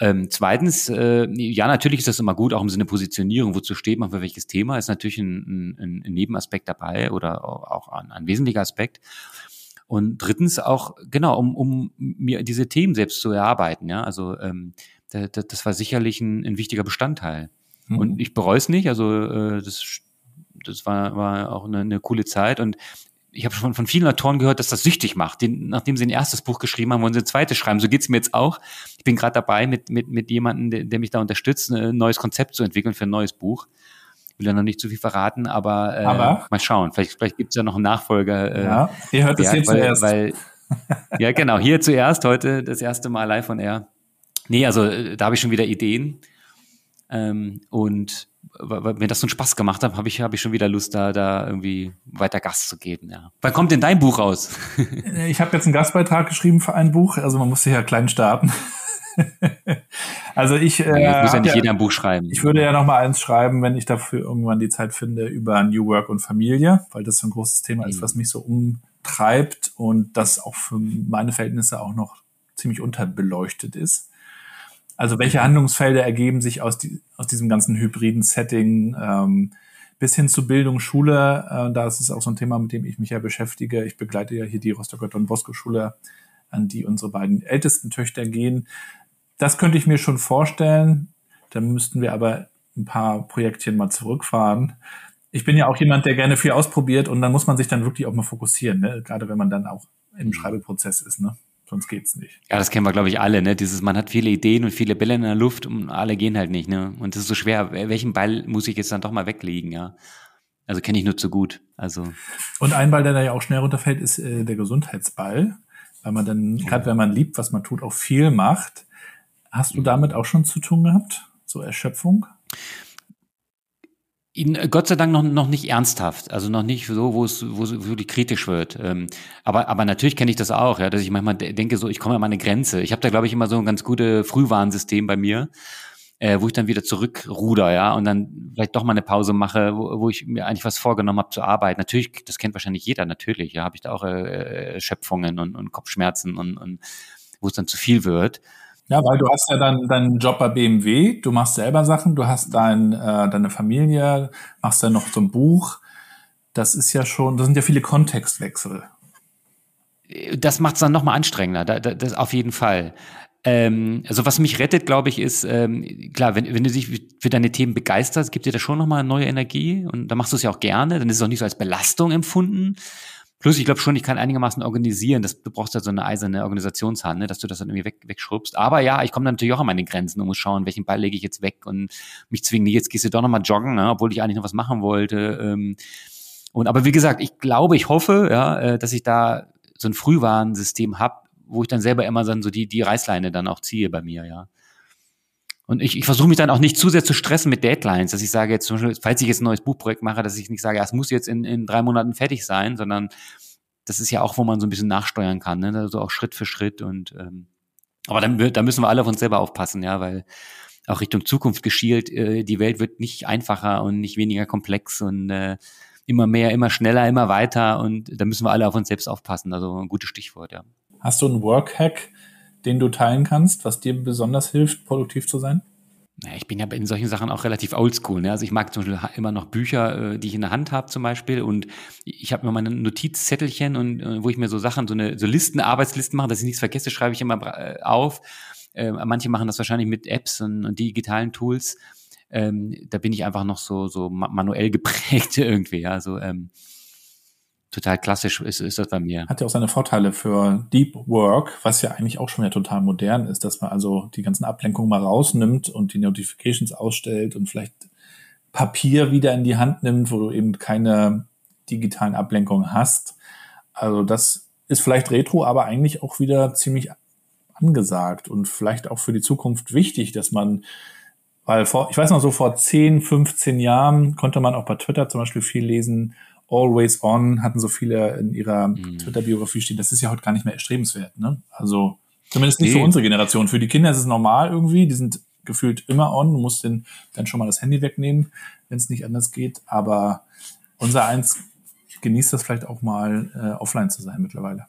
Ähm, zweitens, äh, ja, natürlich ist das immer gut, auch im Sinne Positionierung, wozu steht man für welches Thema, ist natürlich ein, ein, ein Nebenaspekt dabei oder auch ein, ein wesentlicher Aspekt. Und drittens auch, genau, um, um mir diese Themen selbst zu erarbeiten, ja, also ähm, das, das war sicherlich ein, ein wichtiger Bestandteil. Mhm. Und ich bereue es nicht, also äh, das das war, war auch eine, eine coole Zeit und ich habe schon von vielen Autoren gehört, dass das süchtig macht. Den, nachdem sie ein erstes Buch geschrieben haben, wollen sie ein zweites schreiben. So geht's mir jetzt auch. Ich bin gerade dabei, mit, mit, mit jemandem, der, der mich da unterstützt, ein neues Konzept zu entwickeln für ein neues Buch. Ich will ja noch nicht zu viel verraten, aber, äh, aber? mal schauen. Vielleicht, vielleicht gibt's ja noch einen Nachfolger. Äh, ja, ihr hört es hier weil, zuerst. Weil, <laughs> ja, genau, hier zuerst, heute das erste Mal live von Air. Nee, also äh, da habe ich schon wieder Ideen. Ähm, und weil mir das so einen Spaß gemacht hat, habe ich, hab ich schon wieder Lust, da, da irgendwie weiter Gas zu geben. Ja. Wann kommt denn dein Buch raus? <laughs> ich habe jetzt einen Gastbeitrag geschrieben für ein Buch, also man muss ja klein starten. <laughs> also ich äh, ja, muss ja nicht ja, jeder ein Buch schreiben. Ich würde ja noch mal eins schreiben, wenn ich dafür irgendwann die Zeit finde über New Work und Familie, weil das so ein großes Thema mhm. ist, was mich so umtreibt und das auch für meine Verhältnisse auch noch ziemlich unterbeleuchtet ist. Also welche Handlungsfelder ergeben sich aus, die, aus diesem ganzen hybriden Setting ähm, bis hin zu Bildung, Schule? Äh, da ist es auch so ein Thema, mit dem ich mich ja beschäftige. Ich begleite ja hier die Rostocker Don Bosco Schule, an die unsere beiden ältesten Töchter gehen. Das könnte ich mir schon vorstellen. Dann müssten wir aber ein paar Projektchen mal zurückfahren. Ich bin ja auch jemand, der gerne viel ausprobiert und dann muss man sich dann wirklich auch mal fokussieren, ne? gerade wenn man dann auch im Schreibeprozess ist. Ne? sonst geht's nicht. Ja, das kennen wir, glaube ich, alle, ne? Dieses, man hat viele Ideen und viele Bälle in der Luft und alle gehen halt nicht, ne? Und das ist so schwer. Welchen Ball muss ich jetzt dann doch mal weglegen, ja? Also kenne ich nur zu gut. Also. Und ein Ball, der da ja auch schnell runterfällt, ist äh, der Gesundheitsball. Weil man dann, ja. gerade wenn man liebt, was man tut, auch viel macht. Hast du damit auch schon zu tun gehabt? So Erschöpfung? ihn äh, Gott sei Dank noch, noch nicht ernsthaft, also noch nicht so, wo es, wo es wirklich kritisch wird. Ähm, aber, aber natürlich kenne ich das auch, ja, dass ich manchmal denke, so, ich komme an meine Grenze. Ich habe da, glaube ich, immer so ein ganz gutes Frühwarnsystem bei mir, äh, wo ich dann wieder zurückruder, ja, und dann vielleicht doch mal eine Pause mache, wo, wo ich mir eigentlich was vorgenommen habe zu arbeiten. Natürlich, das kennt wahrscheinlich jeder, natürlich, ja, habe ich da auch äh, Schöpfungen und, und Kopfschmerzen und, und wo es dann zu viel wird. Ja, weil du hast ja dann deinen Job bei BMW, du machst selber Sachen, du hast dein, äh, deine Familie, machst dann noch so ein Buch. Das ist ja schon, das sind ja viele Kontextwechsel. Das macht es dann nochmal anstrengender, da, da, das auf jeden Fall. Ähm, also was mich rettet, glaube ich, ist, ähm, klar, wenn, wenn du dich für deine Themen begeisterst, gibt dir das schon nochmal neue Energie und dann machst du es ja auch gerne, dann ist es auch nicht so als Belastung empfunden. Plus, ich glaube schon, ich kann einigermaßen organisieren. Das, du brauchst ja so eine eiserne Organisationshand, ne, dass du das dann irgendwie weg, wegschrubbst. Aber ja, ich komme natürlich auch an meine Grenzen und muss schauen, welchen Ball lege ich jetzt weg und mich zwingen, jetzt gehst du doch nochmal joggen, ne, obwohl ich eigentlich noch was machen wollte. Ähm, und aber wie gesagt, ich glaube, ich hoffe, ja, äh, dass ich da so ein Frühwarnsystem habe, wo ich dann selber immer dann so die, die Reißleine dann auch ziehe bei mir, ja. Und ich, ich versuche mich dann auch nicht zu sehr zu stressen mit Deadlines, dass ich sage jetzt zum Beispiel, falls ich jetzt ein neues Buchprojekt mache, dass ich nicht sage, ja, es muss jetzt in, in drei Monaten fertig sein, sondern das ist ja auch, wo man so ein bisschen nachsteuern kann, ne? also auch Schritt für Schritt und ähm, aber dann, da müssen wir alle auf uns selber aufpassen, ja, weil auch Richtung Zukunft geschielt, äh, die Welt wird nicht einfacher und nicht weniger komplex und äh, immer mehr, immer schneller, immer weiter und da müssen wir alle auf uns selbst aufpassen. Also ein gutes Stichwort, ja. Hast du einen Workhack, den du teilen kannst, was dir besonders hilft, produktiv zu sein? Ich bin ja in solchen Sachen auch relativ oldschool. Ne? Also ich mag zum Beispiel immer noch Bücher, äh, die ich in der Hand habe zum Beispiel. Und ich habe immer meine Notizzettelchen und äh, wo ich mir so Sachen, so eine so Listen, Arbeitslisten mache, dass ich nichts vergesse, schreibe ich immer äh, auf. Äh, manche machen das wahrscheinlich mit Apps und, und digitalen Tools. Ähm, da bin ich einfach noch so so manuell geprägt <laughs> irgendwie. Ja, so ähm, total klassisch ist, ist das bei mir. Hat ja auch seine Vorteile für Deep Work, was ja eigentlich auch schon ja total modern ist, dass man also die ganzen Ablenkungen mal rausnimmt und die Notifications ausstellt und vielleicht Papier wieder in die Hand nimmt, wo du eben keine digitalen Ablenkungen hast. Also das ist vielleicht retro, aber eigentlich auch wieder ziemlich angesagt und vielleicht auch für die Zukunft wichtig, dass man, weil vor, ich weiß noch so vor 10, 15 Jahren konnte man auch bei Twitter zum Beispiel viel lesen, Always On hatten so viele in ihrer mhm. Twitter-Biografie stehen. Das ist ja heute gar nicht mehr erstrebenswert. Ne? Also zumindest nicht nee. für unsere Generation. Für die Kinder ist es normal irgendwie. Die sind gefühlt immer on. Du musst den, dann schon mal das Handy wegnehmen, wenn es nicht anders geht. Aber unser Eins genießt das vielleicht auch mal äh, offline zu sein mittlerweile.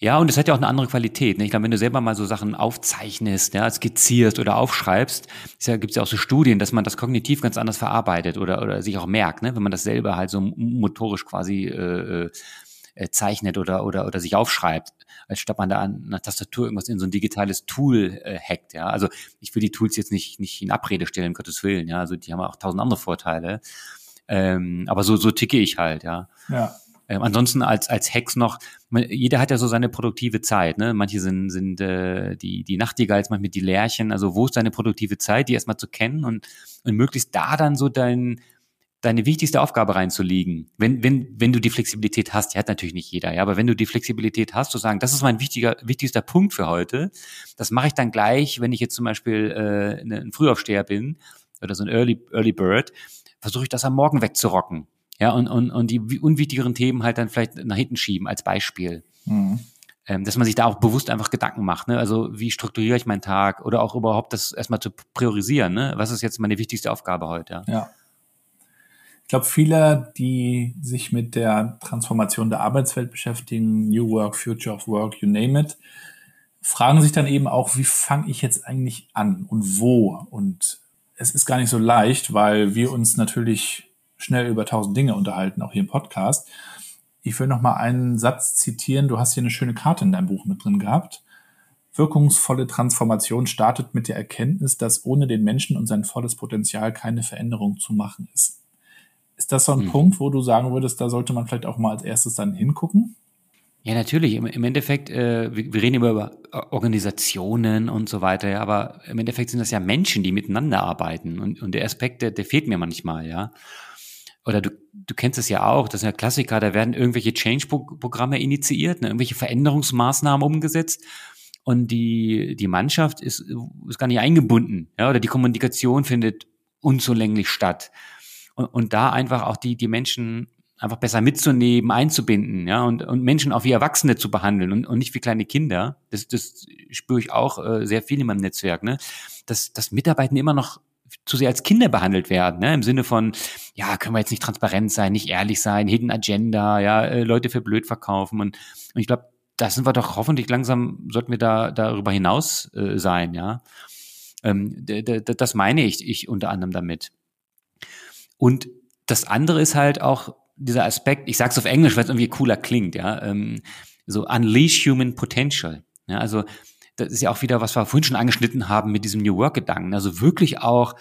Ja, und es hat ja auch eine andere Qualität. Ne? Ich glaube, wenn du selber mal so Sachen aufzeichnest, ja, skizzierst oder aufschreibst, ja, gibt es ja auch so Studien, dass man das kognitiv ganz anders verarbeitet oder, oder sich auch merkt, ne? wenn man das selber halt so motorisch quasi äh, äh, zeichnet oder, oder, oder sich aufschreibt, als statt man da an einer Tastatur irgendwas in so ein digitales Tool äh, hackt. Ja? Also ich will die Tools jetzt nicht, nicht in Abrede stellen, um Gottes Willen. Ja? Also die haben auch tausend andere Vorteile. Ähm, aber so, so ticke ich halt, ja. Ja. Ähm, ansonsten als als Hacks noch, jeder hat ja so seine produktive Zeit. Ne? Manche sind sind äh, die die Nachtigalls, manchmal die Lärchen. Also wo ist deine produktive Zeit, die erstmal zu kennen und und möglichst da dann so dein deine wichtigste Aufgabe reinzulegen, wenn, wenn, wenn du die Flexibilität hast, die hat natürlich nicht jeder, ja, aber wenn du die Flexibilität hast, zu sagen, das ist mein wichtiger, wichtigster Punkt für heute, das mache ich dann gleich, wenn ich jetzt zum Beispiel äh, ein Frühaufsteher bin oder so ein Early, Early Bird, versuche ich das am Morgen wegzurocken. Ja, und, und, und die unwichtigeren Themen halt dann vielleicht nach hinten schieben als Beispiel. Mhm. Ähm, dass man sich da auch bewusst einfach Gedanken macht. Ne? Also wie strukturiere ich meinen Tag oder auch überhaupt das erstmal zu priorisieren. Ne? Was ist jetzt meine wichtigste Aufgabe heute? Ja. ja. Ich glaube, viele, die sich mit der Transformation der Arbeitswelt beschäftigen, New Work, Future of Work, you name it, fragen sich dann eben auch, wie fange ich jetzt eigentlich an und wo? Und es ist gar nicht so leicht, weil wir uns natürlich schnell über tausend Dinge unterhalten, auch hier im Podcast. Ich will noch mal einen Satz zitieren. Du hast hier eine schöne Karte in deinem Buch mit drin gehabt. Wirkungsvolle Transformation startet mit der Erkenntnis, dass ohne den Menschen und sein volles Potenzial keine Veränderung zu machen ist. Ist das so ein mhm. Punkt, wo du sagen würdest, da sollte man vielleicht auch mal als erstes dann hingucken? Ja, natürlich. Im, im Endeffekt, äh, wir, wir, reden immer über Organisationen und so weiter, ja, aber im Endeffekt sind das ja Menschen, die miteinander arbeiten. Und, und der Aspekt, der, der fehlt mir manchmal, ja oder du, du kennst es ja auch, das sind ja Klassiker, da werden irgendwelche Change-Programme initiiert, ne, irgendwelche Veränderungsmaßnahmen umgesetzt und die, die Mannschaft ist, ist gar nicht eingebunden, ja, oder die Kommunikation findet unzulänglich statt. Und, und da einfach auch die, die Menschen einfach besser mitzunehmen, einzubinden, ja, und, und Menschen auch wie Erwachsene zu behandeln und, und nicht wie kleine Kinder. Das, das spüre ich auch äh, sehr viel in meinem Netzwerk, ne? Dass, dass Mitarbeiter immer noch zu sehr als Kinder behandelt werden, ne? im Sinne von, ja, können wir jetzt nicht transparent sein, nicht ehrlich sein, Hidden Agenda, ja, äh, Leute für blöd verkaufen und, und ich glaube, da sind wir doch hoffentlich langsam, sollten wir da darüber hinaus äh, sein, ja. Ähm, das meine ich, ich unter anderem damit. Und das andere ist halt auch dieser Aspekt, ich sage es auf Englisch, weil es irgendwie cooler klingt, ja, ähm, so unleash human potential. Ja, also das ist ja auch wieder, was wir vorhin schon angeschnitten haben mit diesem New Work-Gedanken. Also wirklich auch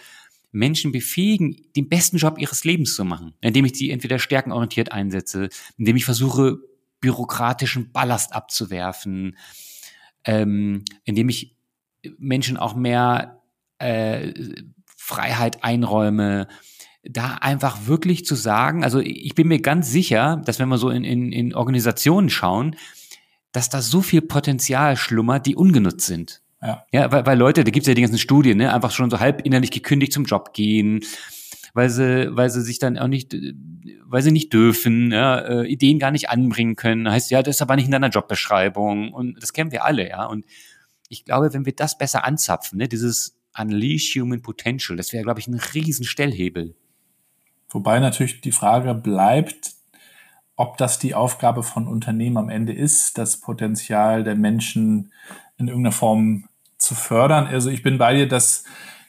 Menschen befähigen, den besten Job ihres Lebens zu machen, indem ich sie entweder stärkenorientiert einsetze, indem ich versuche, bürokratischen Ballast abzuwerfen, ähm, indem ich Menschen auch mehr äh, Freiheit einräume, da einfach wirklich zu sagen, also ich bin mir ganz sicher, dass wenn wir so in, in, in Organisationen schauen, dass da so viel Potenzial schlummert, die ungenutzt sind. Ja, ja weil, weil Leute, da gibt's ja die ganzen Studien, ne, einfach schon so halb innerlich gekündigt zum Job gehen, weil sie, weil sie sich dann auch nicht, weil sie nicht dürfen, ja, äh, Ideen gar nicht anbringen können. Heißt, ja, das ist aber nicht in deiner Jobbeschreibung. Und das kennen wir alle, ja. Und ich glaube, wenn wir das besser anzapfen, ne, dieses Unleash Human Potential, das wäre, glaube ich, ein riesen Stellhebel. Wobei natürlich die Frage bleibt, ob das die Aufgabe von Unternehmen am Ende ist, das Potenzial der Menschen in irgendeiner Form zu fördern. Also ich bin bei dir, dass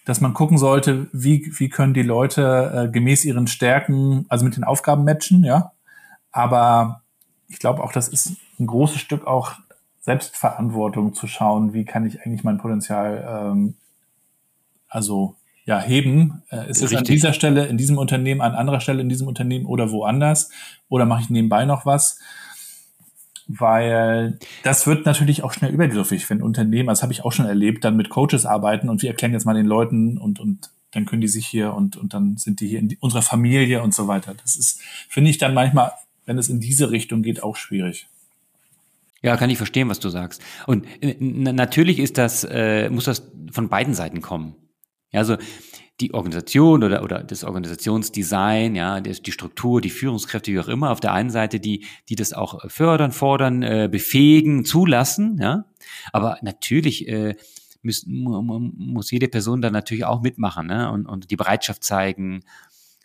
dass man gucken sollte, wie, wie können die Leute äh, gemäß ihren Stärken, also mit den Aufgaben matchen, ja. Aber ich glaube auch, das ist ein großes Stück auch Selbstverantwortung zu schauen, wie kann ich eigentlich mein Potenzial ähm, also ja heben. Äh, ist es an dieser Stelle in diesem Unternehmen, an anderer Stelle in diesem Unternehmen oder woanders? Oder mache ich nebenbei noch was? weil das wird natürlich auch schnell übergriffig, wenn Unternehmen, das habe ich auch schon erlebt, dann mit Coaches arbeiten und wir erklären jetzt mal den Leuten und, und dann können die sich hier und, und dann sind die hier in die, unserer Familie und so weiter. Das ist, finde ich dann manchmal, wenn es in diese Richtung geht, auch schwierig. Ja, kann ich verstehen, was du sagst. Und äh, natürlich ist das, äh, muss das von beiden Seiten kommen. Ja, also die Organisation oder, oder das Organisationsdesign, ja, die, Struktur, die Führungskräfte, wie auch immer, auf der einen Seite, die, die das auch fördern, fordern, äh, befähigen, zulassen, ja. Aber natürlich äh, muss, muss jede Person dann natürlich auch mitmachen ne? und, und die Bereitschaft zeigen,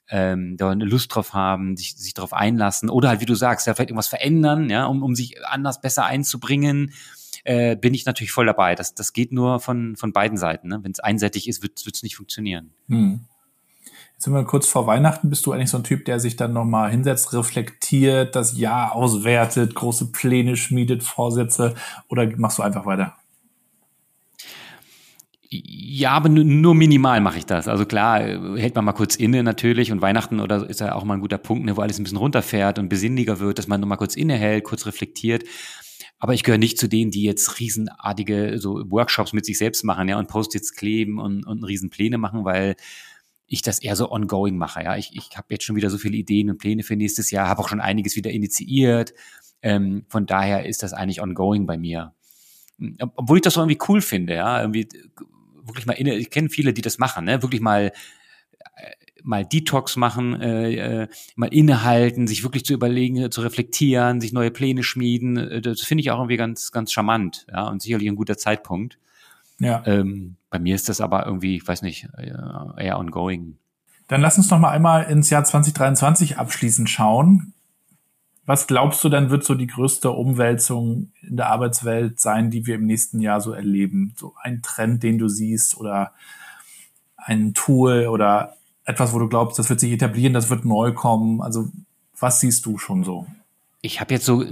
ähm, da eine Lust drauf haben, sich, sich darauf einlassen oder halt, wie du sagst, ja, vielleicht irgendwas verändern, ja, um, um sich anders besser einzubringen äh, bin ich natürlich voll dabei. Das, das geht nur von, von beiden Seiten. Ne? Wenn es einseitig ist, wird es nicht funktionieren. Hm. Jetzt sind wir kurz vor Weihnachten. Bist du eigentlich so ein Typ, der sich dann nochmal hinsetzt, reflektiert, das Jahr auswertet, große Pläne schmiedet, Vorsätze oder machst du einfach weiter? Ja, aber nur minimal mache ich das. Also klar, hält man mal kurz inne natürlich und Weihnachten oder ist ja auch mal ein guter Punkt, ne, wo alles ein bisschen runterfährt und besinnlicher wird, dass man nur mal kurz innehält, kurz reflektiert. Aber ich gehöre nicht zu denen, die jetzt riesenartige so Workshops mit sich selbst machen, ja, und Post-its kleben und, und riesen Pläne machen, weil ich das eher so ongoing mache. Ja, ich, ich habe jetzt schon wieder so viele Ideen und Pläne für nächstes Jahr, habe auch schon einiges wieder initiiert. Ähm, von daher ist das eigentlich ongoing bei mir. Obwohl ich das so irgendwie cool finde, ja, irgendwie wirklich mal ich kenne viele, die das machen, ne, wirklich mal mal Detox machen, äh, äh, mal innehalten, sich wirklich zu überlegen, zu reflektieren, sich neue Pläne schmieden. Äh, das finde ich auch irgendwie ganz, ganz charmant, ja, und sicherlich ein guter Zeitpunkt. Ja. Ähm, bei mir ist das aber irgendwie, ich weiß nicht, äh, eher ongoing. Dann lass uns noch mal einmal ins Jahr 2023 abschließend schauen. Was glaubst du denn, wird so die größte Umwälzung in der Arbeitswelt sein, die wir im nächsten Jahr so erleben? So ein Trend, den du siehst oder ein Tool oder etwas, wo du glaubst, das wird sich etablieren, das wird neu kommen? Also was siehst du schon so? Ich habe jetzt so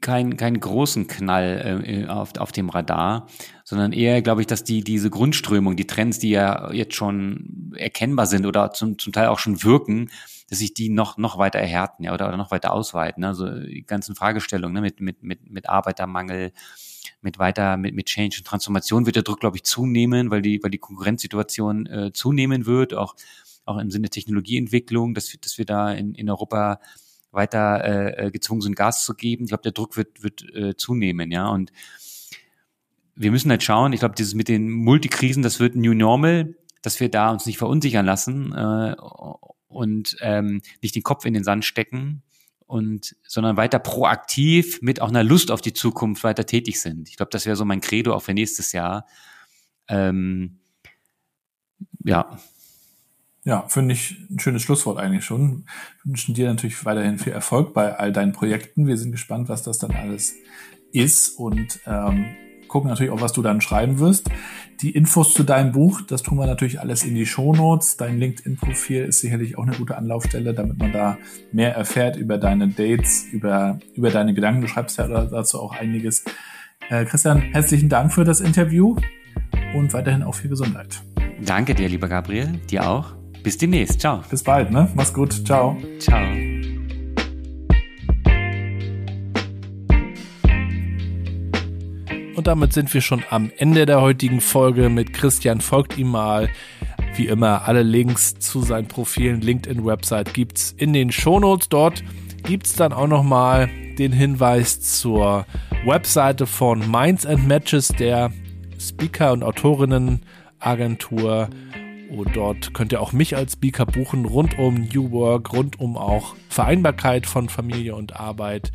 keinen keinen großen Knall äh, auf, auf dem Radar, sondern eher glaube ich, dass die diese Grundströmung, die Trends, die ja jetzt schon erkennbar sind oder zum, zum Teil auch schon wirken, dass sich die noch noch weiter erhärten, ja, oder, oder noch weiter ausweiten. Also die ganzen Fragestellungen ne, mit mit mit mit Arbeitermangel, mit weiter mit mit Change und Transformation wird der Druck glaube ich zunehmen, weil die weil die Konkurrenzsituation äh, zunehmen wird, auch auch im Sinne Technologieentwicklung, dass, dass wir da in, in Europa weiter äh, äh, gezwungen sind, Gas zu geben. Ich glaube, der Druck wird, wird äh, zunehmen, ja. Und wir müssen halt schauen, ich glaube, dieses mit den Multikrisen, das wird New Normal, dass wir da uns nicht verunsichern lassen äh, und ähm, nicht den Kopf in den Sand stecken und sondern weiter proaktiv mit auch einer Lust auf die Zukunft weiter tätig sind. Ich glaube, das wäre so mein Credo auch für nächstes Jahr. Ähm, ja. Ja, finde ich ein schönes Schlusswort eigentlich schon. Wir wünschen dir natürlich weiterhin viel Erfolg bei all deinen Projekten. Wir sind gespannt, was das dann alles ist und ähm, gucken natürlich auch, was du dann schreiben wirst. Die Infos zu deinem Buch, das tun wir natürlich alles in die Shownotes. Dein LinkedIn-Profil ist sicherlich auch eine gute Anlaufstelle, damit man da mehr erfährt über deine Dates, über, über deine Gedanken. Du schreibst ja dazu auch einiges. Äh, Christian, herzlichen Dank für das Interview und weiterhin auch viel Gesundheit. Danke dir, lieber Gabriel. Dir auch. Bis demnächst. Ciao. Bis bald, ne? Mach's gut. Ciao. Ciao. Und damit sind wir schon am Ende der heutigen Folge mit Christian. Folgt ihm mal. Wie immer, alle Links zu seinen Profilen, LinkedIn-Website gibt's in den Shownotes. Dort gibt's dann auch nochmal den Hinweis zur Webseite von Minds and Matches, der Speaker- und Autorinnen-Agentur und dort könnt ihr auch mich als Speaker buchen, rund um New Work, rund um auch Vereinbarkeit von Familie und Arbeit.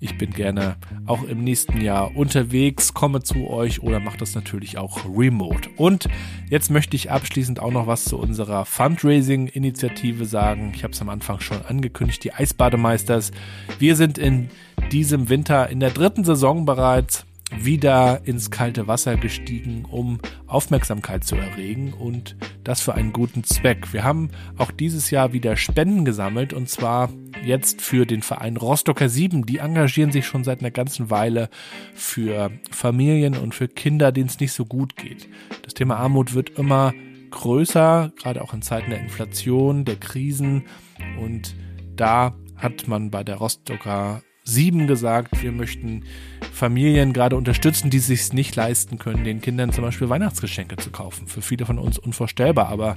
Ich bin gerne auch im nächsten Jahr unterwegs, komme zu euch oder mache das natürlich auch remote. Und jetzt möchte ich abschließend auch noch was zu unserer Fundraising-Initiative sagen. Ich habe es am Anfang schon angekündigt, die Eisbademeisters. Wir sind in diesem Winter in der dritten Saison bereits wieder ins kalte Wasser gestiegen, um Aufmerksamkeit zu erregen und das für einen guten Zweck. Wir haben auch dieses Jahr wieder Spenden gesammelt und zwar jetzt für den Verein Rostocker 7. Die engagieren sich schon seit einer ganzen Weile für Familien und für Kinder, denen es nicht so gut geht. Das Thema Armut wird immer größer, gerade auch in Zeiten der Inflation, der Krisen und da hat man bei der Rostocker 7 gesagt, wir möchten Familien gerade unterstützen, die sich nicht leisten können, den Kindern zum Beispiel Weihnachtsgeschenke zu kaufen. Für viele von uns unvorstellbar, aber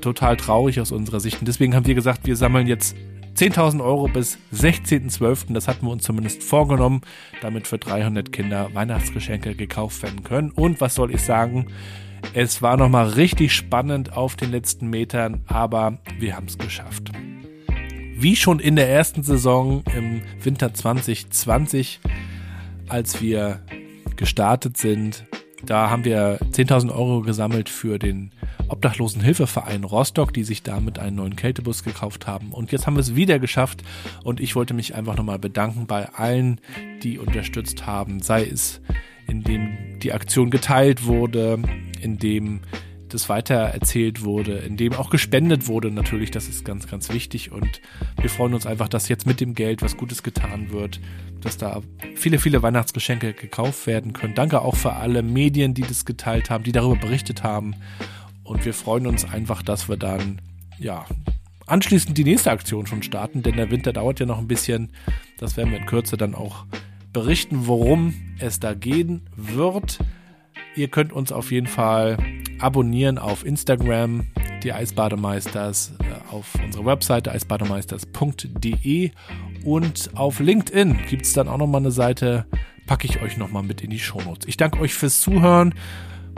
total traurig aus unserer Sicht. Und deswegen haben wir gesagt, wir sammeln jetzt 10.000 Euro bis 16.12. Das hatten wir uns zumindest vorgenommen, damit für 300 Kinder Weihnachtsgeschenke gekauft werden können. Und was soll ich sagen? Es war nochmal richtig spannend auf den letzten Metern, aber wir haben es geschafft. Wie schon in der ersten Saison im Winter 2020 als wir gestartet sind, da haben wir 10.000 Euro gesammelt für den Obdachlosenhilfeverein Rostock, die sich damit einen neuen Kältebus gekauft haben. Und jetzt haben wir es wieder geschafft und ich wollte mich einfach nochmal bedanken bei allen, die unterstützt haben, sei es indem die Aktion geteilt wurde, indem das weiter erzählt wurde, in dem auch gespendet wurde natürlich, das ist ganz, ganz wichtig und wir freuen uns einfach, dass jetzt mit dem Geld was Gutes getan wird, dass da viele, viele Weihnachtsgeschenke gekauft werden können. Danke auch für alle Medien, die das geteilt haben, die darüber berichtet haben und wir freuen uns einfach, dass wir dann, ja, anschließend die nächste Aktion schon starten, denn der Winter dauert ja noch ein bisschen. Das werden wir in Kürze dann auch berichten, worum es da gehen wird. Ihr könnt uns auf jeden Fall abonnieren auf Instagram, die Eisbademeisters, äh, auf unserer Webseite eisbademeisters.de und auf LinkedIn gibt es dann auch nochmal eine Seite, packe ich euch nochmal mit in die Shownotes. Ich danke euch fürs Zuhören.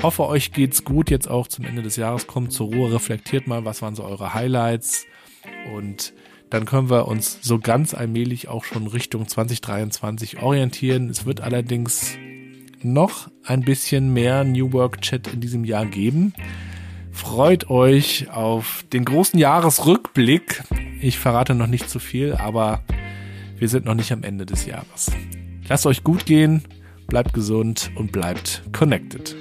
Hoffe, euch geht's gut jetzt auch zum Ende des Jahres. Kommt zur Ruhe, reflektiert mal, was waren so eure Highlights und dann können wir uns so ganz allmählich auch schon Richtung 2023 orientieren. Es wird allerdings noch ein bisschen mehr New Work Chat in diesem Jahr geben. Freut euch auf den großen Jahresrückblick. Ich verrate noch nicht zu viel, aber wir sind noch nicht am Ende des Jahres. Lasst euch gut gehen, bleibt gesund und bleibt connected.